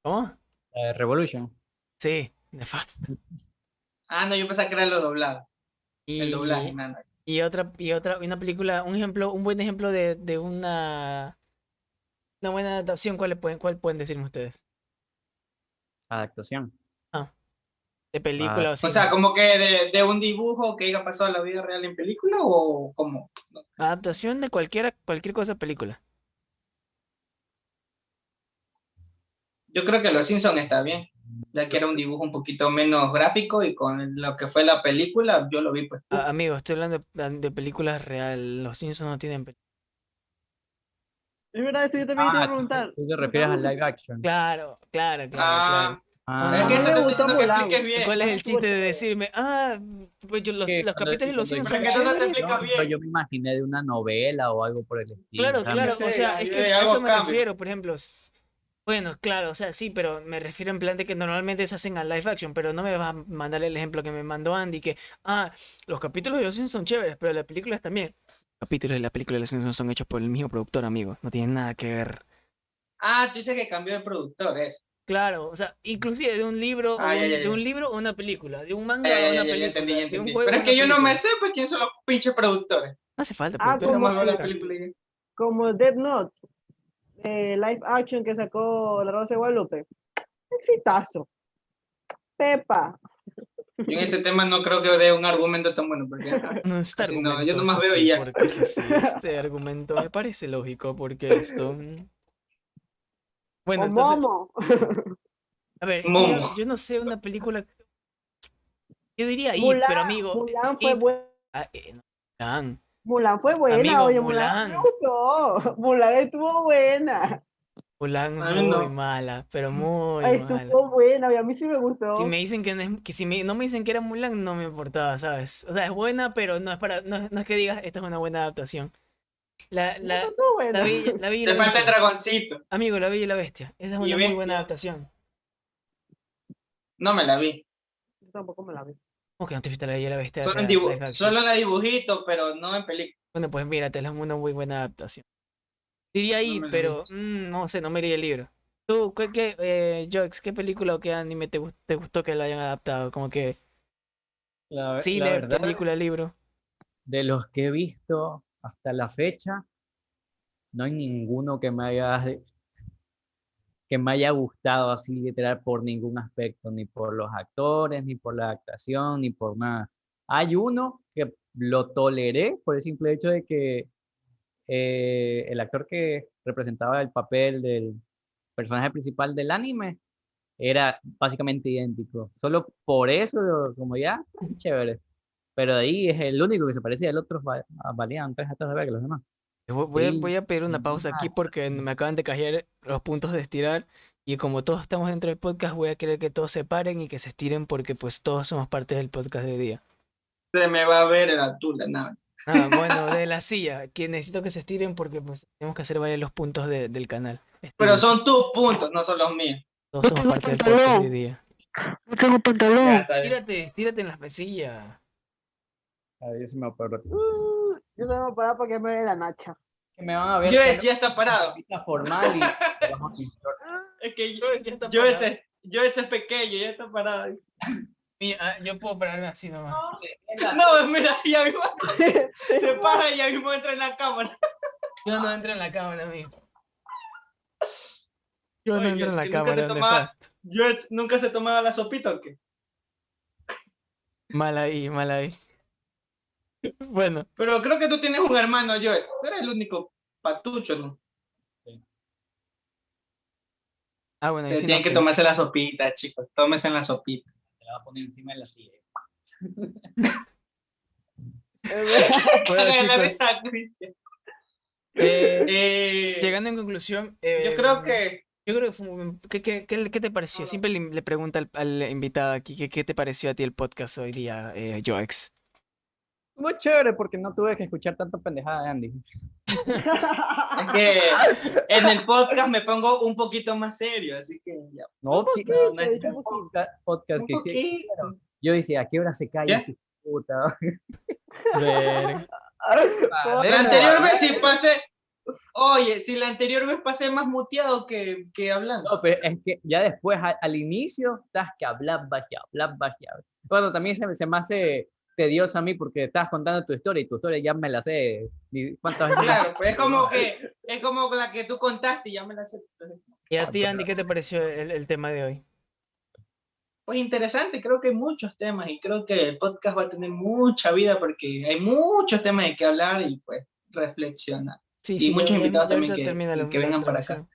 ¿Cómo? Eh, Revolution. Sí, nefasto. Ah, no, yo pensaba que era lo doblado. Y, El doblaje, nada. y otra, y otra, una película, un ejemplo, un buen ejemplo de, de una, una buena adaptación, ¿cuál, le pueden, ¿cuál pueden decirme ustedes? Adaptación. De película o O cine. sea, como que de, de un dibujo que haya pasado a la vida real en película o como. Adaptación de cualquiera, cualquier cosa película. Yo creo que Los Simpsons está bien. Ya que era un dibujo un poquito menos gráfico y con lo que fue la película, yo lo vi pues. Ah, amigo, estoy hablando de, de películas real. Los Simpsons no tienen películas. Es verdad, eso yo también te iba a Ah, tú- preguntar. tú te refieres al live action. Claro, claro, claro, Ah, Ah, me. ¿Cuál es el chiste de decirme, ah, pues yo los, los capítulos de los son chéveres? no, pero yo me imaginé de una novela o algo por el estilo. Claro, claro, o sea, es que a eso me refiero, por ejemplo. Bueno, claro, o sea, sí, pero me refiero en plan de que normalmente se hacen a live action, pero no me vas a mandar el ejemplo que me mandó Andy, que, ah, los capítulos de los Simpsons son chéveres, pero las películas también. Los capítulos de la película de los Simpsons son hechos por el mismo productor, amigo, no tienen nada que ver. Ah, tú dices que cambió de productor, eso. Claro, o sea, inclusive de un libro, o Ah, ya, un- ya, de un libro o una película, de un manga o una película, entendí, un juego Pero es que yo no me sé pues quiénes son los pinches productores. No hace falta, Ah, como la película Como Dead Note, eh, live action que sacó La Rosa de Guadalupe. Exitazo. Pepa. Yo en ese tema no creo que dé un argumento tan bueno. Porque, ajá. No, este Así no, argumento yo nomás veo y ya. Este argumento me parece lógico porque esto. Bueno, o entonces, Momo. a ver, yo, Momo. yo no sé una película. Yo diría It, Mulan, pero amigo. Mulan fue It- buena. ah, eh, no, Mulan. Mulan fue buena, Amigo, oye, Mulan. me Mulan. gustó. Mulan estuvo buena. Mulan A mí muy no. mala, pero muy Ay, mala. estuvo buena, y a mí sí me gustó. Si me dicen que, no es- que si me, no me dicen que era Mulan, no me importaba, ¿sabes? O sea, es buena, pero no es para, no, no es que digas, esta es una buena adaptación. La, No, la, estuvo buena. la, Bella, la Bella y Te la falta el Bestia. dragoncito. Amigo, La Bella y la Bestia. Esa es una muy buena adaptación. No me la vi. Yo tampoco me la vi. ¿Cómo que no te viste La Bella y la Bestia? Solo action? solo la dibujito, pero no en película. Bueno, pues míratela, es una muy buena adaptación. Diría ahí, la pero mm, no sé, no me leí el libro. Tú, ¿qué, qué, eh, Jox, qué película o qué anime te, gust- te gustó que lo hayan adaptado? Como que la, la cine, verdad, película, libro. de los que he visto hasta la fecha, no hay ninguno que me haya que me haya gustado así literal por ningún aspecto, ni por los actores, ni por la actuación, ni por nada. Hay uno que lo toleré por el simple hecho de que eh, el actor que representaba el papel del personaje principal del anime era básicamente idéntico. Solo por eso, como ya, chévere. Pero de ahí es el único que se parecía, el otro va- valían tres actores de ver que los demás. Voy, voy a, Sí, voy a pedir una pausa aquí porque me acaban de caer los puntos de estirar y como todos estamos dentro del podcast voy a querer que todos se paren y que se estiren porque pues todos somos parte del podcast de hoy día. Se me va a ver la tula, nada. Ah, bueno, de la silla, que necesito que se estiren porque pues tenemos que hacer valer los puntos de- del canal. Pero Estírense, son tus puntos, no son los míos. Todos somos parte del podcast de hoy día. No tengo pantalón. Tírate, tírate en las mesillas. A ver, yo sí me acuerdo. Uh, yo tengo que parar para que me dé la nacha. Que me van a ver Yo ya está parado. formal y a. Es que yo, Yo, ya está yo parado. ese, yo ese es pequeño, ya está parado. Mira, ah, yo puedo pararme así nomás. No, mira, ya mismo se para y ya mismo entra en la cámara. Yo no entro en la cámara, amigo. Yo no Oye, entro en la cámara, tomaba-. Yo nunca se tomaba la sopita o qué. Mal ahí, mal ahí. Bueno, Pero creo que tú tienes un hermano, Joel. Tú eres el único patucho, ¿no? ah, bueno, sí no tienen que sé. tomarse la sopita, chicos. Tómense la sopita. Te la va a poner encima de la silla. Bueno, eh, Eh, llegando en conclusión, yo eh, creo que Yo creo que fue. ¿Qué, qué, qué- qué te pareció? Siempre le, le pregunta al, al invitado aquí, ¿qué, ¿qué te pareció a ti el podcast hoy día, eh, Joex? Muy chévere porque no tuve que escuchar tanta pendejada de Andy. es que en el podcast me pongo un poquito más serio, así que ya. No, sí, no, no es- un podcast, podcast Un que sí. Yo decía, ¿a qué hora se calla? Puta? Verga. Por- La anterior vez sí pasé, Oye, si la anterior vez pasé más muteado que, que hablando. No, pero es que ya después, a- al inicio, estás que y hablabas y hablabas. Bueno, también se, se me hace tedioso a mí porque estás contando tu historia y tu historia ya me la sé. ni ¿Cuántas veces? Claro, pues es como que es como la que tú contaste y ya me la sé. ¿Y a Ah, ti, pero- Andy, qué te pareció el, el tema de hoy? Pues interesante, creo que hay muchos temas y creo que el podcast va a tener mucha vida porque hay muchos temas de que hablar y pues reflexionar. Sí, Y muchos invitados también que- vengan para acá.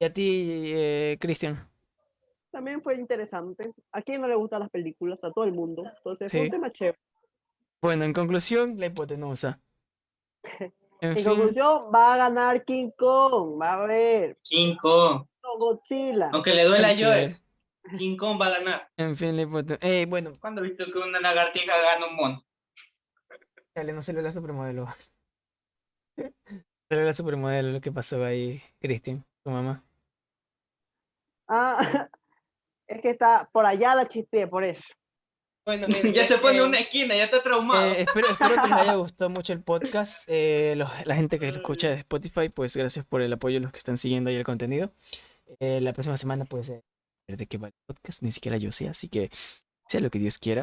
¿Y a ti, eh, Cristian? También fue interesante. ¿A quién no le gustan las películas? A todo el mundo. Entonces fue Sí. un tema chévere. Bueno, en conclusión, la hipotenusa. En En fin, conclusión, va a ganar King Kong. Va a haber King Kong, Godzilla. aunque le duela a es. King Kong va a ganar. en fin, la hipotenusa. Eh, bueno, ¿Cuándo has visto que una lagartija gana un mono? dale, no se le la supermodelo. Se le la supermodelo lo que pasó ahí, Cristian, tu mamá. Ah, es que está por allá la chispeé, por eso. Bueno, ya se pone en una esquina, ya está traumado. Eh, espero, espero que les haya gustado mucho el podcast. Eh, los- la gente que lo escucha de Spotify, pues gracias por el apoyo, los que están siguiendo ahí el contenido. Eh, la próxima semana, pues, eh, ver de qué va el podcast, ni siquiera yo sé, así que sea lo que Dios quiera.